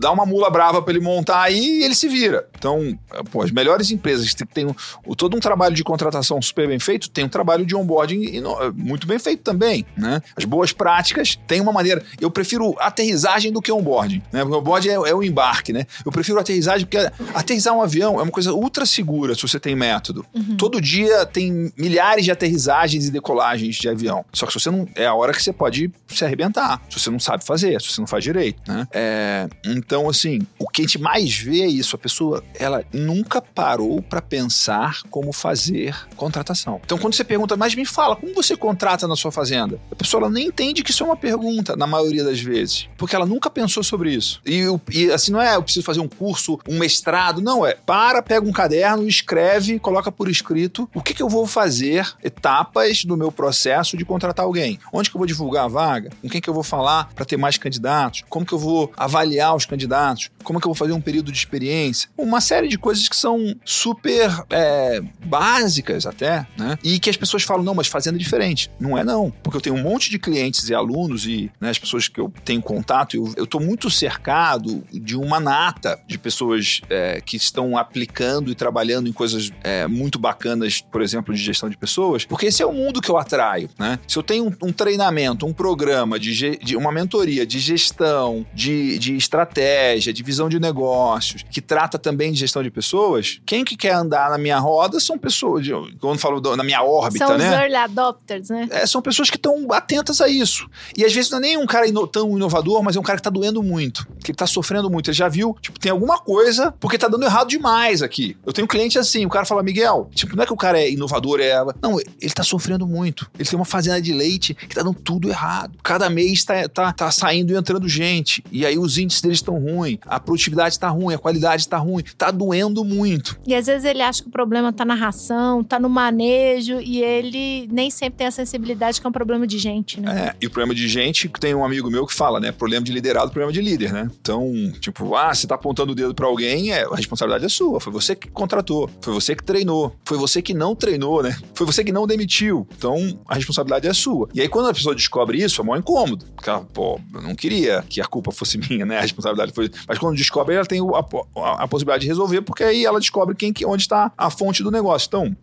dá uma mula brava para ele montar aí e ele se vira. Então, pô, as melhores empresas que têm um, todo um trabalho de contratação super bem feito, tem um trabalho de onboarding muito bem feito também, né? As boas práticas têm uma maneira. Eu prefiro aterrissagem do que onboarding, né? Porque onboarding é, é o embarque, né? Eu prefiro aterrissagem porque aterrissar um avião é uma coisa ultra segura se você tem método. Uhum. Todo dia tem milhares de aterrissagens e decolagens de avião. Só que se você não. É a hora que você pode se arrebentar. Se você não sabe fazer, se você não faz direito, né? É, então, assim, o que a gente mais vê é isso. A pessoa, ela nunca parou para pensar como fazer contratação. Então, quando você pergunta, mas me fala, como você contrata na sua fazenda? A pessoa ela nem entende que isso é uma pergunta, na maioria das vezes. Porque ela nunca pensou sobre isso. E, e assim, não é eu preciso fazer um curso, um mestrado. Não, é para, pega um caderno, escreve, coloca por escrito o que, que eu vou fazer, etapas do meu processo de contratar alguém. Onde que eu vou divulgar a vaga? Com quem que eu vou falar para ter mais candidatos? Como que eu vou avaliar os candidatos? Como que eu vou fazer um período de experiência? Uma série de coisas que são super é, básicas até, né? E que as pessoas falam, não, mas fazendo é diferente. Não é não, porque eu tenho um monte de clientes e alunos e né, as pessoas que eu tenho contato, eu, tô muito cercado de uma nata de pessoas é, que estão aplicando e trabalhando em coisas é, muito bacanas, por exemplo, de gestão de pessoas, porque esse é o mundo que eu atraio, né? Se eu tenho um, um treinamento, um programa de, de, uma mentoria de gestão, de, de estratégia, de visão de negócios, que trata também de gestão de pessoas, quem que quer andar na minha roda são pessoas, de, quando falo na minha órbita, são né? São os early adopters, né? É, são pessoas que estão atentas a isso. E às vezes não é nem um cara ino tão inovador, mas é um cara que tá doendo muito, que ele tá sofrendo muito. Ele já viu, tipo, tem alguma coisa, porque tá dando errado demais aqui. Eu tenho um cliente assim, o cara fala, Miguel, tipo, não é que o cara é inovador, é. Não, ele tá sofrendo muito. Ele tem uma fazenda de leite que tá dando tudo errado. Cada mês tá, tá, tá saindo e entrando gente. E aí os índices deles estão ruins, a produtividade tá ruim, a qualidade tá ruim, tá doendo muito. E às vezes ele acha que o problema tá na ração, tá no manejo, e ele nem sempre tem a sensibilidade que é um problema de gente, né? É, e o problema de gente, tem um amigo meu que fala, né? Problema de liderado, problema de líder, né? Então, tipo, ah, você tá apontando o dedo para alguém, é, a responsabilidade é sua. Foi você que contratou, foi você que treinou, foi você que não treinou, né? Foi você que não demitiu. Então, a responsabilidade é sua. E aí, quando a pessoa descobre isso, é mó incômodo. Porque pô, não queria que a culpa fosse minha, né? A responsabilidade foi. Mas quando descobre, ela tem a, a, a possibilidade de resolver, porque aí ela descobre quem, onde está a fonte do negócio. Então,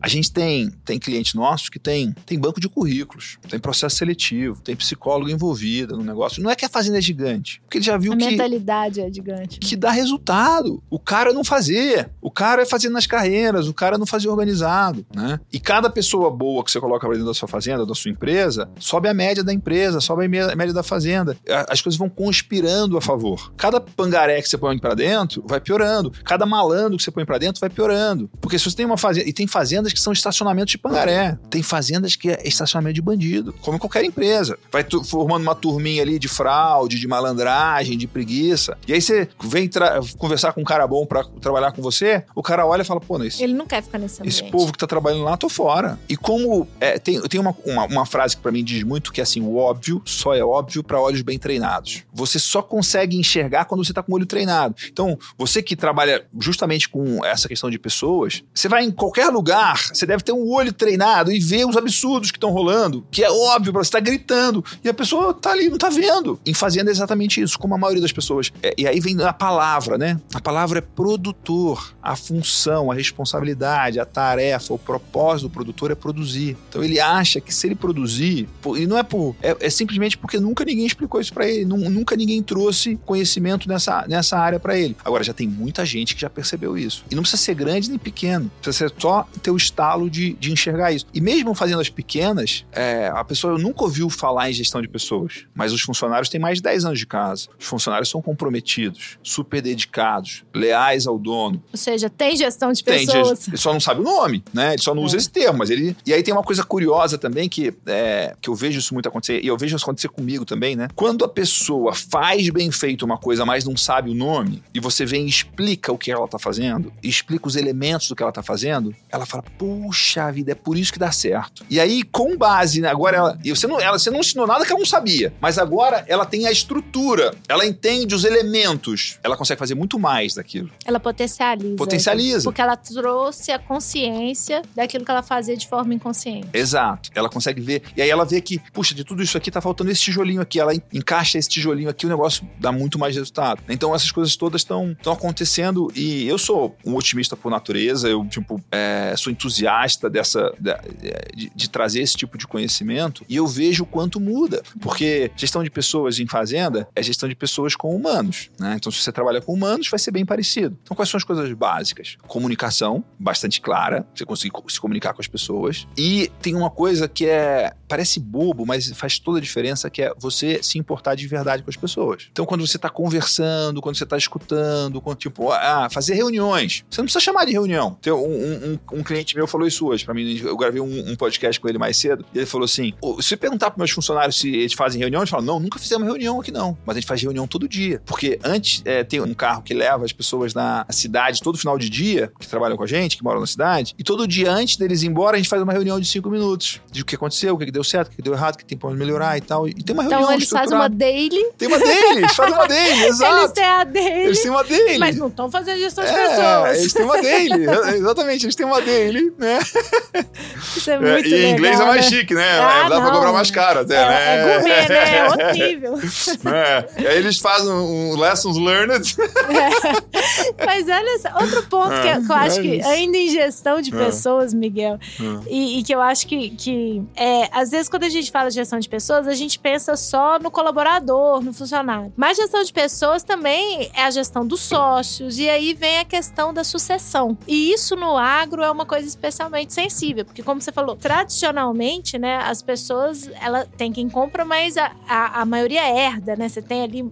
a gente tem, tem clientes nossos que tem, tem banco de currículos, tem processo seletivo, tem psicólogo envolvido no negócio. Não é que a fazenda é gigante, porque ele já viu a que. A mentalidade é gigante. Que dá resultado. O cara não fazer. O cara é fazendo nas carreiras, o cara não fazer organizado, né? E cada pessoa boa que você coloca pra dentro da sua fazenda, da sua empresa, sobe a média da empresa, sobe a média da fazenda. As coisas vão conspirando a favor. Cada pangaré que você põe para dentro vai piorando. Cada malandro que você põe para dentro vai piorando. Porque se você tem uma fazenda. E tem fazendas que são estacionamentos de pangaré. Tem fazendas que é estacionamento de bandido. Como qualquer empresa. Vai formando uma turminha ali de fraude, de malandragem, de preguiça. E aí você vem conversar com um cara bom para trabalhar com você, o cara olha e fala, pô, esse, ele não quer ficar nesse ambiente. Esse povo que tá trabalhando lá, tô fora. E como é, tem, tem uma, uma, uma frase que para mim diz muito que é assim, o óbvio só é óbvio para olhos olhos bem treinados. Você só consegue enxergar quando você está com o olho treinado. Então, você que trabalha justamente com essa questão de pessoas, você vai em qualquer lugar, você deve ter um olho treinado e ver os absurdos que estão rolando, que é óbvio, você está gritando, e a pessoa tá ali, não tá vendo. Em fazendo exatamente isso, como a maioria das pessoas. É, e aí vem a palavra, né? A palavra é produtor. A função, a responsabilidade, a tarefa, o propósito do produtor é produzir. Então ele acha que se ele produzir, e não é por. É, é simplesmente porque nunca ninguém explicou isso para ele, nunca ninguém trouxe conhecimento nessa, nessa área para ele. Agora, já tem muita gente que já percebeu isso. E não precisa ser grande nem pequeno, precisa ser só ter o estalo de, de enxergar isso. E mesmo fazendo as pequenas, é, a pessoa nunca ouviu falar em gestão de pessoas, mas os funcionários têm mais de 10 anos de casa. Os funcionários são comprometidos, super dedicados, leais ao dono. Ou seja, tem gestão de pessoas. Tem, ele só não sabe o nome, né? Ele só não é. usa esse termo, mas ele. E aí tem uma coisa curiosa também que, é, que eu vejo isso muito acontecer, e eu vejo isso acontecer comigo também, né? Quando a pessoa faz bem feito uma coisa, mas não sabe o nome, e você vem e explica o que ela tá fazendo, explica os elementos do que ela tá fazendo, ela fala: puxa vida, é por isso que dá certo. E aí, com base, né, agora ela. E você não, ela, você não ensinou nada que ela não sabia, mas agora ela tem a estrutura, ela entende os elementos, ela consegue fazer muito mais daquilo. Ela potencializa. Potencializa. Porque ela trouxe a consciência daquilo que ela fazia de forma inconsciente. Exato. Ela consegue ver. E aí ela vê que, puxa, de tudo isso aqui tá faltando esse tijolinho aqui. Ela encaixa esse tijolinho aqui, o negócio dá muito mais resultado. Então essas coisas todas estão acontecendo e eu sou um otimista por natureza, eu, tipo, é, sou entusiasta dessa, de, de trazer esse tipo de conhecimento e eu vejo o quanto muda. Porque gestão de pessoas em fazenda é gestão de pessoas com humanos. Né? Então, se você trabalha com humanos, vai ser bem parecido. Então, quais são as coisas básicas? Comunicação, bastante clara, você conseguir se comunicar com as pessoas. E tem uma coisa que é. parece bobo, mas faz toda a diferença, que é você se importar de verdade com as pessoas. Então, quando você está conversando, quando você está escutando, quando, tipo, ah, fazer reuniões. Você não precisa chamar de reunião. Tem um, um, um cliente meu falou isso hoje para mim. Eu gravei um, um, podcast com ele mais cedo. E ele falou assim: se perguntar para meus funcionários se eles fazem reunião, eles falam: não, nunca fizemos reunião aqui não. Mas a gente faz reunião todo dia. Porque antes é, tem um carro que leva as pessoas na cidade todo final de dia, que trabalham com a gente, que moram na cidade. E todo dia antes deles ir embora, a gente faz uma reunião de cinco minutos. De o que aconteceu, o que deu certo, o que deu errado, o que tem para melhorar e tal. E tem uma reunião. Então eles fazem uma daily. Tem uma daily, fazem uma daily, exato. Eles têm a daily. Eles têm uma daily. Mas não estão fazendo gestão de é, pessoas. Eles têm uma daily, exatamente, eles têm uma daily, né? Isso é muito é, E em inglês é mais né? chique, né? Ah, Dá não. pra cobrar mais caro até, é, né? É gourmet, né? É horrível. É. E aí eles fazem um lessons learned. É. Mas olha só, outro ponto que, eu, que eu acho é que, ainda em gestão de é. pessoas, Miguel, é. e, e, que eu acho que, que é, às vezes quando a gente fala de gestão de pessoas, a gente pensa só no colaborador, no funcionário. Mas gestão de pessoas também é a gestão dos sócios, e aí vem a questão da sucessão. E isso no agro é uma coisa especialmente sensível, porque como você falou, tradicionalmente, né, as pessoas, ela tem quem compra, mas a, a, a maioria herda, né? Você tem ali,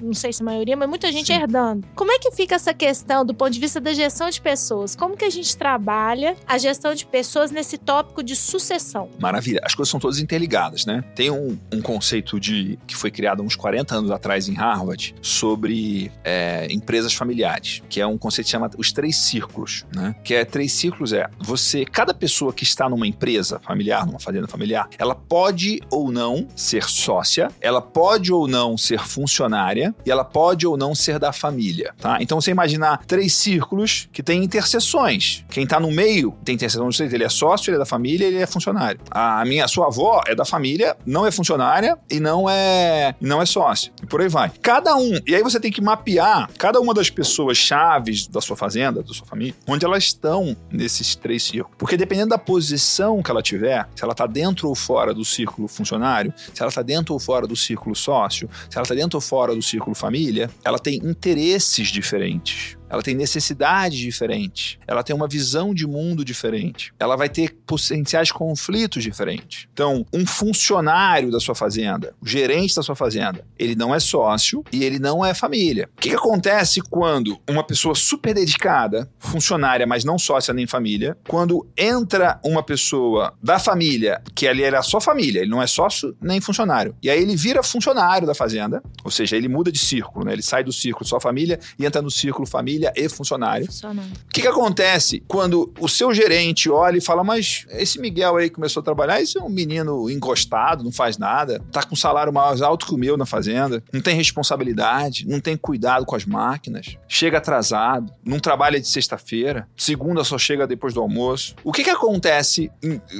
não sei se a maioria, mas muita gente Sim. herdando. Como é que fica essa questão do ponto de vista da gestão de pessoas? Como que a gente trabalha a gestão de pessoas nesse tópico de sucessão? Maravilha. As coisas são todas interligadas, né? Tem um, um conceito de que foi criado uns 40 anos atrás em Harvard sobre é, empresas familiares, que é um conceito que chama os três círculos, né? Que é três círculos é você, cada pessoa que está numa empresa familiar, numa fazenda familiar, ela pode ou não ser sócia, ela pode ou não ser funcionária e ela pode ou não ser da família, tá? Então você imaginar três círculos que têm interseções. Quem está no meio tem interseção, ele é sócio, ele é da família, ele é funcionário. A minha sua avó é da família, não é funcionária e não é e não é sócio. E por aí vai. Cada um, e aí você tem que mapear cada uma das pessoas chaves da sua fazenda, da sua família, onde elas estão nesses três círculos. Porque dependendo da posição que ela tiver, se ela está dentro ou fora do círculo funcionário, se ela está dentro ou fora do círculo sócio, se ela está dentro ou fora do círculo família, ela tem interesses diferentes ela tem necessidades diferentes, ela tem uma visão de mundo diferente, ela vai ter potenciais conflitos diferentes. Então, um funcionário da sua fazenda, o gerente da sua fazenda, ele não é sócio e ele não é família. O que, que acontece quando uma pessoa super dedicada, funcionária, mas não sócia nem família, quando entra uma pessoa da família, que ali era só família, ele não é sócio nem funcionário, e aí ele vira funcionário da fazenda, ou seja, ele muda de círculo, né? ele sai do círculo só família e entra no círculo família família e funcionário. Funcionando. O que, que acontece quando o seu gerente olha e fala: Mas esse Miguel aí que começou a trabalhar, esse é um menino encostado, não faz nada, tá com um salário mais alto que o meu na fazenda, não tem responsabilidade, não tem cuidado com as máquinas, chega atrasado, não trabalha de sexta-feira, segunda só chega depois do almoço. O que, que acontece?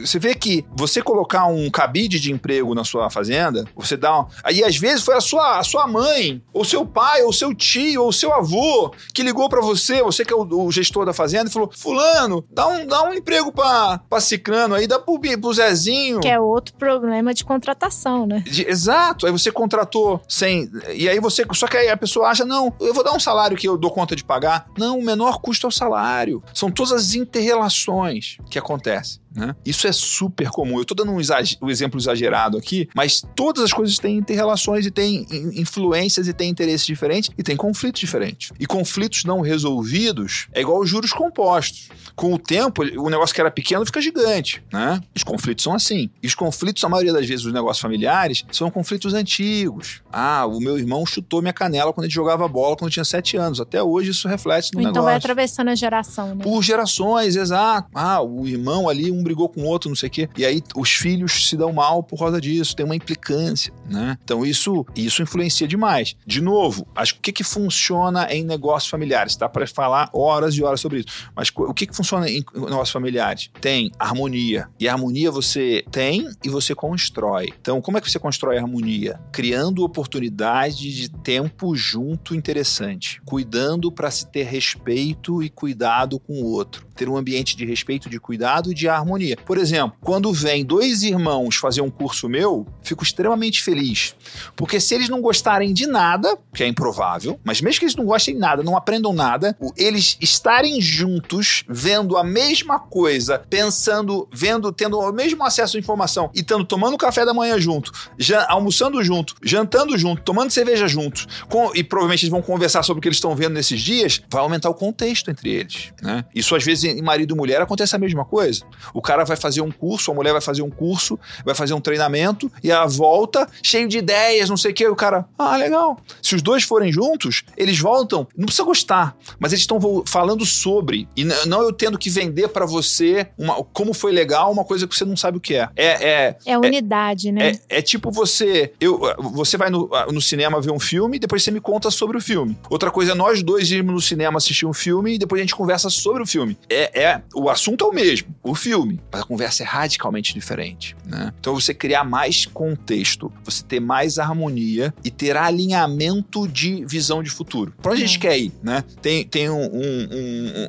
Você vê que você colocar um cabide de emprego na sua fazenda, você dá. Um, aí às vezes foi a sua, a sua mãe, ou seu pai, ou seu tio, ou seu avô que ligou pra você, você que é o, o gestor da fazenda, e falou: Fulano, dá um, dá um emprego pra, pra Cicrano aí, dá pro, pro Zezinho. Que é outro problema de contratação, né? De- exato, aí você contratou sem. E aí você. Só que aí a pessoa acha, não, eu vou dar um salário que eu dou conta de pagar. Não, o menor custo é o salário. São todas as interrelações que acontecem. Né? Isso é super comum. Eu tô dando um, exag- um exemplo exagerado aqui, mas todas as coisas têm interrelações e têm in- influências e têm interesses diferentes e têm conflitos diferentes. E conflitos não resolvidos é igual aos juros compostos. Com o tempo, o negócio que era pequeno fica gigante, né? Os conflitos são assim. E os conflitos, a maioria das vezes, os negócios familiares, são conflitos antigos. Ah, o meu irmão chutou minha canela quando ele jogava bola quando eu tinha sete anos. Até hoje isso reflete no então negócio. vai atravessando a geração, né? Por gerações, exato. Ah, o irmão ali, um brigou com outro, não sei o quê. E aí os filhos se dão mal por causa disso, tem uma implicância, né? Então isso, isso influencia demais. De novo, acho que o que, que funciona em negócios familiares? Dá para falar horas e horas sobre isso. Mas o que, que funciona em negócios familiares? Tem harmonia. E harmonia você tem e você constrói. Então, como é que você constrói harmonia? Criando oportunidade de tempo junto interessante. Cuidando para se ter respeito e cuidado com o outro. Ter um ambiente de respeito, de cuidado e de harmonia. Por exemplo, quando vem dois irmãos fazer um curso meu, fico extremamente feliz. Porque se eles não gostarem de nada, que é improvável, mas mesmo que eles não gostem de nada, não aprendam nada, eles estarem juntos, vendo a mesma coisa, pensando, vendo, tendo o mesmo acesso à informação e estando tomando café da manhã junto, jan- almoçando junto, jantando junto, tomando cerveja juntos, com- e provavelmente eles vão conversar sobre o que eles estão vendo nesses dias, vai aumentar o contexto entre eles. Né? Isso às vezes em marido e mulher acontece a mesma coisa. O cara vai fazer um curso, a mulher vai fazer um curso, vai fazer um treinamento e a volta cheio de ideias, não sei o que, e o cara, ah, legal. Se os dois forem juntos, eles voltam, não precisa gostar, mas eles estão falando sobre e não eu tendo que vender pra você uma, como foi legal, uma coisa que você não sabe o que é. É, é É unidade, né? é, é tipo você. Eu, você vai no, no cinema ver um filme e depois você me conta sobre o filme. Outra coisa é nós dois irmos no cinema assistir um filme e depois a gente conversa sobre o filme. É, é O assunto é o mesmo, o filme. Mas a conversa é radicalmente diferente. Né? Então você criar mais contexto, você ter mais harmonia e ter alinhamento de visão de futuro. Pra onde a gente É. quer ir, né? Tem, tem um, um-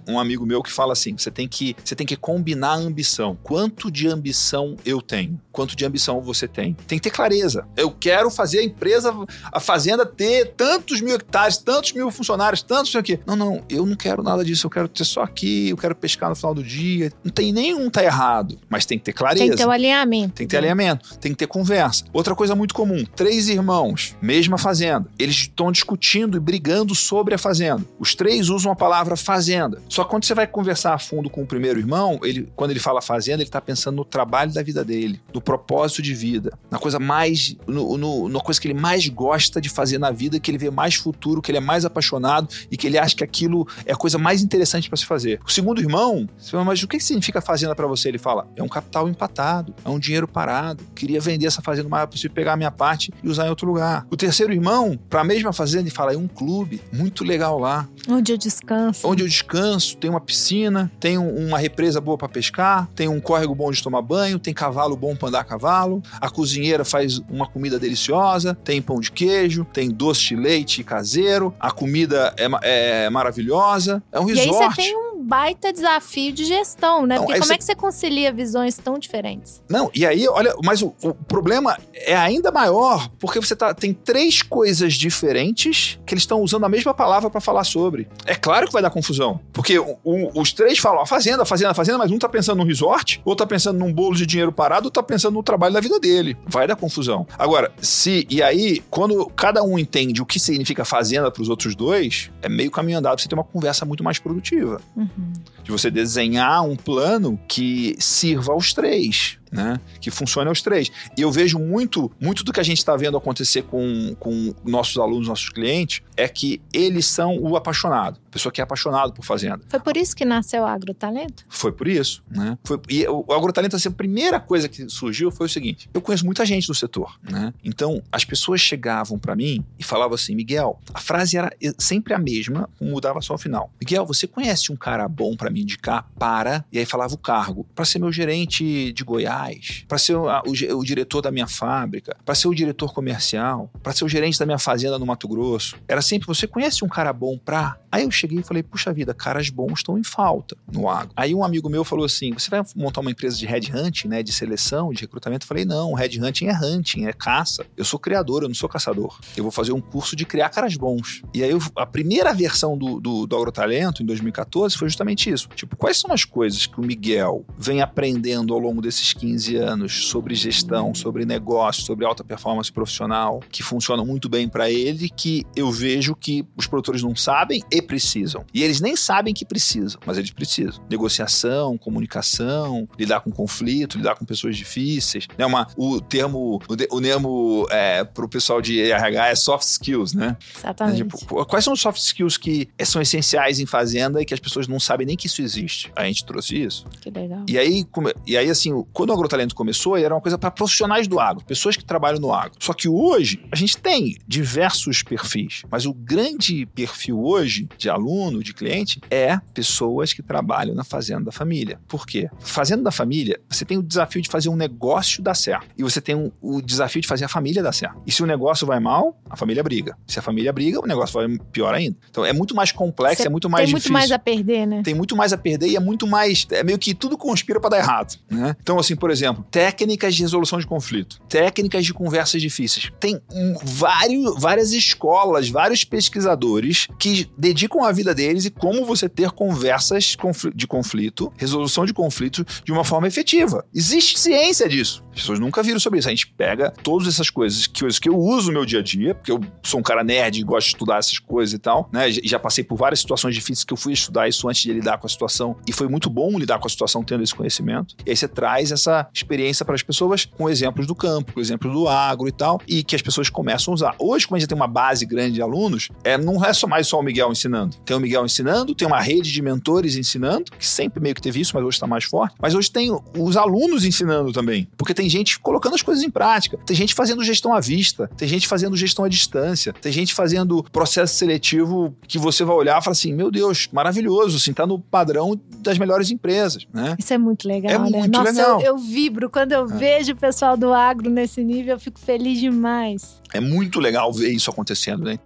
um- um amigo meu que fala assim: você tem que, você tem que combinar a ambição. Quanto de ambição eu tenho? Quanto de ambição você tem? Tem que ter clareza. Eu quero fazer a empresa, a fazenda ter tantos mil hectares, tantos mil funcionários, tantos aqui. Não, não, eu não quero nada disso. Eu quero ter só aqui, eu quero pescar no final do dia. Não tem nenhum tá errado, mas tem que ter clareza. Tem que ter o alinhamento. Tem que ter alinhamento, tem que ter conversa. Outra coisa muito comum: três irmãos, mesma fazenda. Eles estão discutindo e brigando sobre a fazenda. Os três usam a palavra fazenda. Só que quando você vai conversar a fundo com o primeiro irmão, ele, quando ele fala fazenda, ele está pensando no trabalho da vida dele, no propósito de vida, na coisa mais. No, no- na coisa que ele mais gosta de fazer na vida, que ele vê mais futuro, que ele é mais apaixonado e que ele acha que aquilo é a coisa mais interessante para se fazer. O segundo irmão, você fala, mas o que significa fazenda para você? Ele fala: é um capital empatado, é um dinheiro parado. Queria vender essa fazenda o mais rápido possível, pegar a minha parte e usar em outro lugar. O terceiro irmão, para a mesma fazenda, ele fala: é um clube muito legal lá, Onde eu descanso. onde eu descanso, tem uma piscina, tem um- uma represa boa para pescar, tem um córrego bom de tomar banho, tem cavalo bom para andar a cavalo, a cozinheira faz uma comida deliciosa, tem pão de queijo, tem doce de leite caseiro, a comida é, é maravilhosa, é um E aí resort. você tem um baita desafio de gestão, né? Não, Porque como você- é que você concilia visões tão diferentes? Não, e aí, olha, mas o, o problema é ainda maior, porque você tá, tem três coisas diferentes que eles estão usando a mesma palavra para falar sobre. É claro que vai dar confusão, porque o- o- os três falam a fazenda, a fazenda, a fazenda, mas um tá pensando num resort, outro tá pensando num bolo de dinheiro parado, outro tá pensando no trabalho da vida dele. Vai dar confusão. Agora, se e aí, quando cada um entende o que significa fazenda para os outros dois, é meio caminho andado pra você ter uma conversa muito mais produtiva Uhum. de você desenhar um plano que sirva aos três. Né? Que funcione aos três. E eu vejo muito, muito do que a gente está vendo acontecer com, com nossos alunos, nossos clientes, é que eles são o apaixonado. A pessoa que é apaixonado por fazenda. Foi por isso que nasceu o agrotalento? Foi por isso, né? Foi, e o, o agrotalento, assim, a primeira coisa que surgiu foi o seguinte: eu conheço muita gente do setor, né? Então, as pessoas chegavam para mim e falavam assim: Miguel, a frase era sempre a mesma, mudava só o final. Miguel, você conhece um cara bom para me indicar para? E aí falava o cargo, para ser meu gerente de Goiás, para ser o, o, o, diretor da minha fábrica, para ser o diretor comercial, para ser o gerente da minha fazenda no Mato Grosso. Era sempre: você conhece um cara bom pra? Aí eu cheguei e falei: puxa vida, caras bons estão em falta no agro. Aí um amigo meu falou assim: você vai montar uma empresa de headhunting, né, de seleção, de recrutamento? Eu falei: não, headhunting é hunting, é caça. Eu sou criador, eu não sou caçador. Eu vou fazer um curso de criar caras bons. E aí eu, a primeira versão do, do, do Agrotalento, em 2014, foi justamente isso. Tipo, quais são as coisas que o Miguel vem aprendendo ao longo desses 15 anos sobre gestão, sobre negócio, sobre alta performance profissional, que funcionam muito bem para ele, que eu vejo que os produtores não sabem e precisam. E eles nem sabem que precisam, mas eles precisam. Negociação, comunicação, lidar com conflito, lidar com pessoas difíceis. Né? Uma, o termo, o, de, o termo é, para o pessoal de RH é soft skills, né? Exatamente. É, tipo, quais são os soft skills que são essenciais em fazenda e que as pessoas não sabem nem que isso existe? A gente trouxe isso. Que legal. E aí, e aí assim, quando agrotalento começou, era uma coisa para profissionais do agro, pessoas que trabalham no agro. Só que hoje, a gente tem diversos perfis, mas o grande perfil hoje de aluno, de cliente, é pessoas que trabalham na fazenda da família. Por quê? Fazenda da família, você tem o desafio de fazer um negócio dar certo. E você tem um, o desafio de fazer a família dar certo. E se o negócio vai mal, a família briga. Se a família briga, o negócio vai pior ainda. Então é muito mais complexo, você é muito mais tem difícil. Tem muito mais a perder, né? Tem muito mais a perder e é muito mais. É meio que tudo conspira para dar errado. Né? Então, assim, por exemplo, técnicas de resolução de conflito, técnicas de conversas difíceis. Tem um, vários, várias escolas, vários pesquisadores que dedicam a vida deles e como você ter conversas de conflito, resolução de conflito de uma forma efetiva. Existe ciência disso. As pessoas nunca viram sobre isso. A gente pega todas essas coisas que, que eu uso no meu dia a dia, porque eu sou um cara nerd e gosto de estudar essas coisas e tal, né? Já passei por várias situações difíceis que eu fui estudar isso antes de lidar com a situação e foi muito bom lidar com a situação tendo esse conhecimento. E aí você traz essa experiência para as pessoas com exemplos do campo, com exemplos do agro e tal, e que as pessoas começam a usar. Hoje, como a gente tem uma base grande de alunos, é, não é só mais só o Miguel ensinando. Tem o Miguel ensinando, tem uma rede de mentores ensinando, que sempre meio que teve isso, mas hoje está mais forte. Mas hoje tem os alunos ensinando também, porque tem gente colocando as coisas em prática. Tem gente fazendo gestão à vista, tem gente fazendo gestão à distância, tem gente fazendo processo seletivo que você vai olhar e fala assim: meu Deus, maravilhoso, assim, tá no padrão das melhores empresas, né? Isso é muito legal, é né? muito Nossa, legal. Eu, eu vibro quando eu é. vejo o pessoal do agro nesse nível, eu fico feliz demais. É muito legal ver isso acontecendo, né?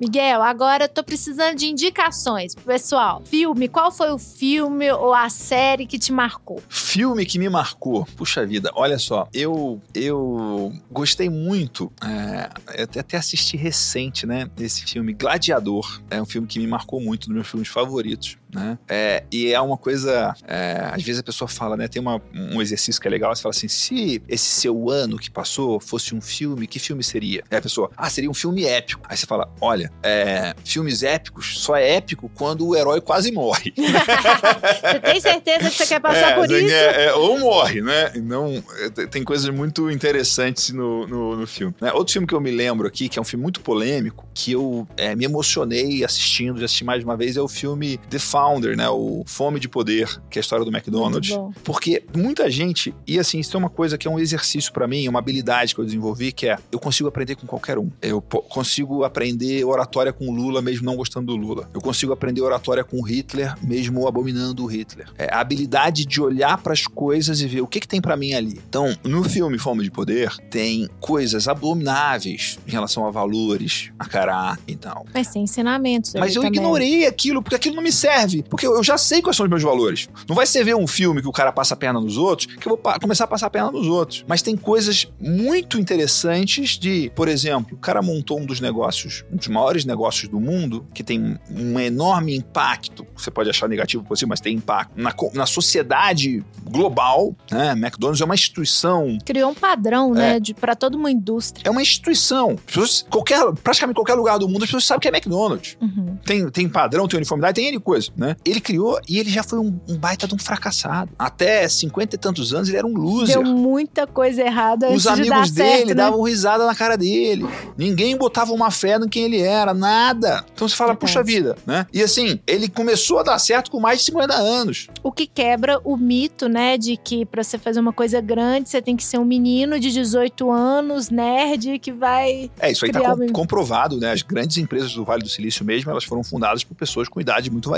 Miguel, agora eu tô precisando de indicações. Pessoal, filme, qual foi o filme ou a série que te marcou? Filme que me marcou. Puxa vida, olha só, eu eu gostei muito, é, eu até assisti recente, né, esse filme Gladiador. É um filme que me marcou muito, dos meus filmes favoritos né? É, e é uma coisa, é, às vezes a pessoa fala, né? Tem uma, um exercício que é legal, você fala assim, se esse seu ano que passou fosse um filme, que filme seria? Aí a pessoa, ah, seria um filme épico. Aí você fala, olha, é, filmes épicos só é épico quando o herói quase morre. você tem certeza que você quer passar é, por isso? É, ou morre, né? Não, é, tem coisas muito interessantes no, no, no filme. Né? Outro filme que eu me lembro aqui, que é um filme muito polêmico, que eu me emocionei assistindo, já assisti mais de uma vez, é o filme The Found Founder, né? O Fome de Poder, que é a história do McDonald's. Porque muita gente, e assim, isso é uma coisa que é um exercício para mim, uma habilidade que eu desenvolvi, que é eu consigo aprender com qualquer um. Eu consigo aprender oratória com Lula, mesmo não gostando do Lula. Eu consigo aprender oratória com Hitler, mesmo abominando o Hitler. É a habilidade de olhar para as coisas e ver o que, que tem para mim ali. Então, no filme Fome de Poder, tem coisas abomináveis em relação a valores, a caráter e tal. Mas tem ensinamentos. Mas eu também. ignorei aquilo, porque aquilo não me serve porque eu já sei quais são os meus valores. Não vai ser ver um filme que o cara passa a perna nos outros, que eu vou começar a passar a perna nos outros. Mas tem coisas muito interessantes de, por exemplo, o cara montou um dos negócios, um dos maiores negócios do mundo, que tem um enorme impacto, você pode achar negativo possível, mas tem impacto na, na sociedade global, né? McDonald's é uma instituição. Criou um padrão, né, é, né, para toda uma indústria. É uma instituição. Pessoas, qualquer, praticamente qualquer lugar do mundo, as pessoas sabem que é McDonald's. Uhum. Tem, tem padrão, tem uniformidade, tem N coisa, né? Né? Ele criou e ele já foi um, um baita de um fracassado. Até 50 e tantos anos ele era um loser. Deu muita coisa errada Os de amigos dar dele certo, né? davam risada na cara dele. Ninguém botava uma fé no quem ele era, nada. Então você fala, Verdade. puxa vida, né? E assim, ele começou a dar certo com mais de 50 anos. O que quebra o mito, né, de que pra você fazer uma coisa grande, você tem que ser um menino de 18 anos, nerd, que vai. É, isso aí tá com- comprovado, né? As grandes empresas do Vale do Silício mesmo, elas foram fundadas por pessoas com idades muito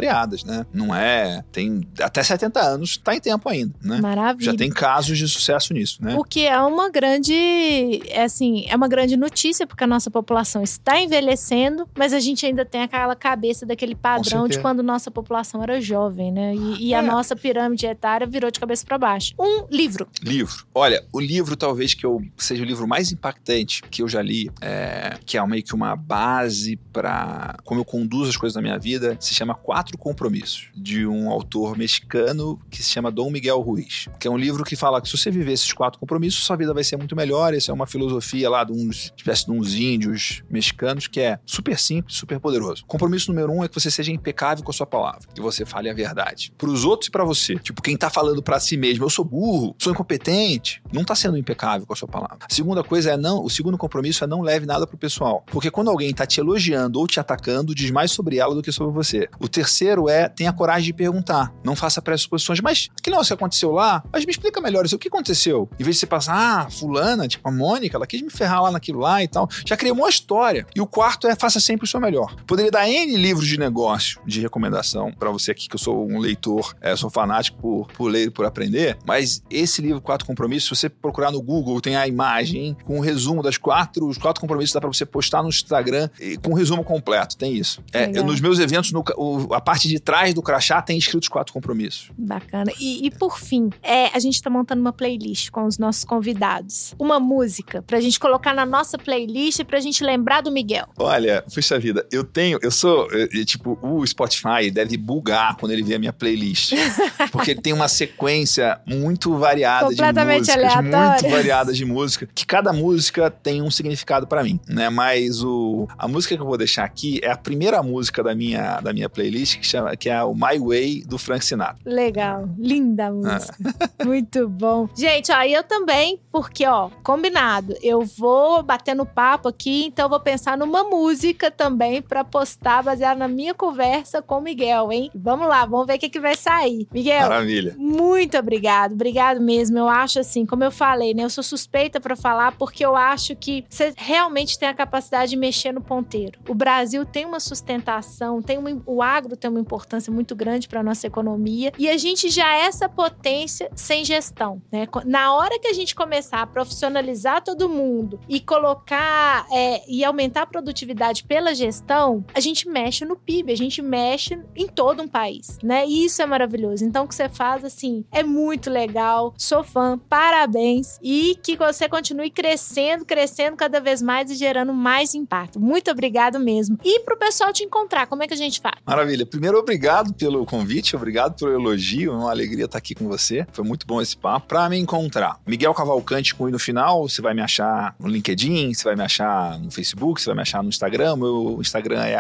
né? Não é... Tem até 70 anos, tá em tempo ainda, né? Maravilha. Já tem casos de sucesso nisso, né? O que é uma grande, é assim, é uma grande notícia, porque a nossa população está envelhecendo, mas a gente ainda tem aquela cabeça daquele padrão de quando nossa população era jovem, né? E, e a É. nossa pirâmide etária virou de cabeça para baixo. Um livro. Livro. Olha, o livro talvez que eu seja o livro mais impactante que eu já li, é, que é meio que uma base para como eu conduzo as coisas na minha vida, se chama Quatro Compromissos, de um autor mexicano que se chama Dom Miguel Ruiz, que é um livro que fala que se você viver esses quatro compromissos, sua vida vai ser muito melhor. Essa é uma filosofia lá de uns espécie de uns índios mexicanos que é super simples, super poderoso. Compromisso número um é que você seja impecável com a sua palavra, que você fale a verdade para os outros e para você. Tipo, quem tá falando para si mesmo, eu sou burro, sou incompetente, não tá sendo impecável com a sua palavra. A segunda coisa é não, o segundo compromisso é não leve nada pro pessoal, porque quando alguém tá te elogiando ou te atacando, diz mais sobre ela do que sobre você. O terceiro é tenha coragem de perguntar, não faça pressuposições, mas que negócio aconteceu lá? Mas me explica melhor isso, o que aconteceu? Em vez de você passar, ah, fulana, tipo a Mônica, ela quis me ferrar lá naquilo lá e tal, já criou uma história. E o quarto é faça sempre o seu melhor. Poderia dar N livros de negócio, de recomendação para você aqui, que eu sou um leitor, é, sou fanático por, por ler e por aprender, mas esse livro, Quatro Compromissos, se você procurar no Google, tem a imagem com o resumo das quatro, os quatro compromissos, dá para você postar no Instagram com o resumo completo, tem isso. É, nos meus eventos, no o- a parte de trás do crachá tem escrito os quatro compromissos. Bacana. E, e por fim, é, a gente tá montando uma playlist com os nossos convidados. Uma música pra gente colocar na nossa playlist pra gente lembrar do Miguel. Olha, puxa vida, eu tenho, eu sou, eh, eh, tipo, o Spotify deve bugar quando ele vê a minha playlist. porque ele tem uma sequência muito variada de Completamente músicas, aleatória. muito variada de música, que cada música tem um significado pra mim, né? Mas o, a música que eu vou deixar aqui é a primeira música da minha, da minha playlist, que, chama, que é o My Way, do Frank Sinatra. Legal, linda a música. Ah. Muito bom. Gente, ó, eu também, porque, ó, combinado, eu vou bater no papo aqui, então eu vou pensar numa música também pra postar baseada na minha conversa com o Miguel, hein? Vamos lá, vamos ver o que, que vai sair. Miguel, Maravilha. muito obrigado, obrigado mesmo. Eu acho assim, como eu falei, né? Eu sou suspeita pra falar porque eu acho que você realmente tem a capacidade de mexer no ponteiro. O Brasil tem uma sustentação, tem uma, o agro tem uma importância muito grande para nossa economia e a gente já é essa potência sem gestão, né? Na hora que a gente começar a profissionalizar todo mundo e colocar é, e aumentar a produtividade pela gestão, a gente mexe no PIB, a gente mexe em todo um país, né? E isso é maravilhoso. Então, o que você faz, assim, é muito legal. Sou fã, parabéns. E que você continue crescendo, crescendo cada vez mais e gerando mais impacto. Muito obrigado mesmo. E pro pessoal te encontrar, como é que a gente faz? Maravilha. Primeiro, obrigado pelo convite, obrigado pelo elogio. É uma alegria estar aqui com você. Foi muito bom esse papo. Pra me encontrar, Miguel Cavalcante com o i no final. Você vai me achar no LinkedIn, você vai me achar no Facebook, você vai me achar no Instagram. Meu Instagram é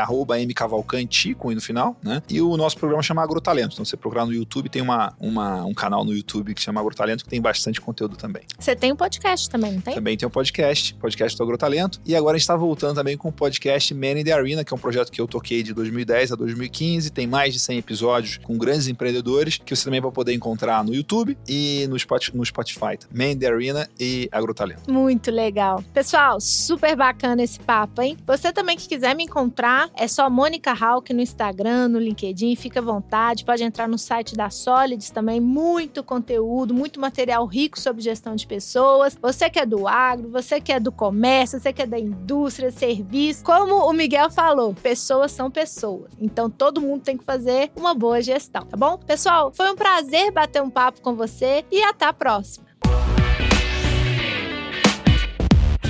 mcavalcante com o i no final, né? E o nosso programa chama Agrotalento. Então, você procurar no YouTube, tem uma, uma- um canal no YouTube que chama Agrotalento, que tem bastante conteúdo também. Você tem um podcast também, não tem? Também tem o podcast, podcast do Agrotalento. E agora a gente está voltando também com o podcast Man in the Arena, que é um projeto que eu toquei de 2010 a 2015. Tem mais de 100 episódios com grandes empreendedores, que você também vai poder encontrar no YouTube e no Spot- no Spotify. in the Arena e Agrotalento. Muito legal. Pessoal, super bacana esse papo, hein? Você também que quiser me encontrar, é só Mônica Hawk no Instagram, no LinkedIn, fica à vontade. Pode entrar no site da Solids também, muito conteúdo, muito material rico sobre gestão de pessoas. Você que é do agro, você que é do comércio, você que é da indústria, serviço. Como o Miguel falou, pessoas são pessoas. Então todo mundo tem que fazer uma boa gestão, tá bom? Pessoal, foi um prazer bater um papo com você e até a próxima.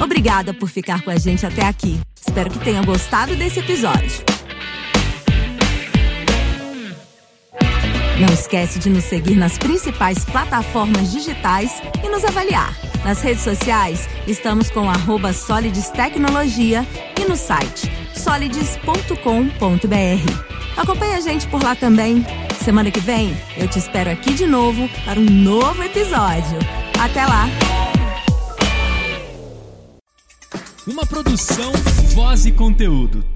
Obrigada por ficar com a gente até aqui. Espero que tenha gostado desse episódio. Não esquece de nos seguir nas principais plataformas digitais e nos avaliar. Nas redes sociais, estamos com arroba Solides Tecnologia e no site solides.com.br. Acompanhe a gente por lá também. Semana que vem eu te espero aqui de novo para um novo episódio. Até lá! Uma produção, voz e conteúdo.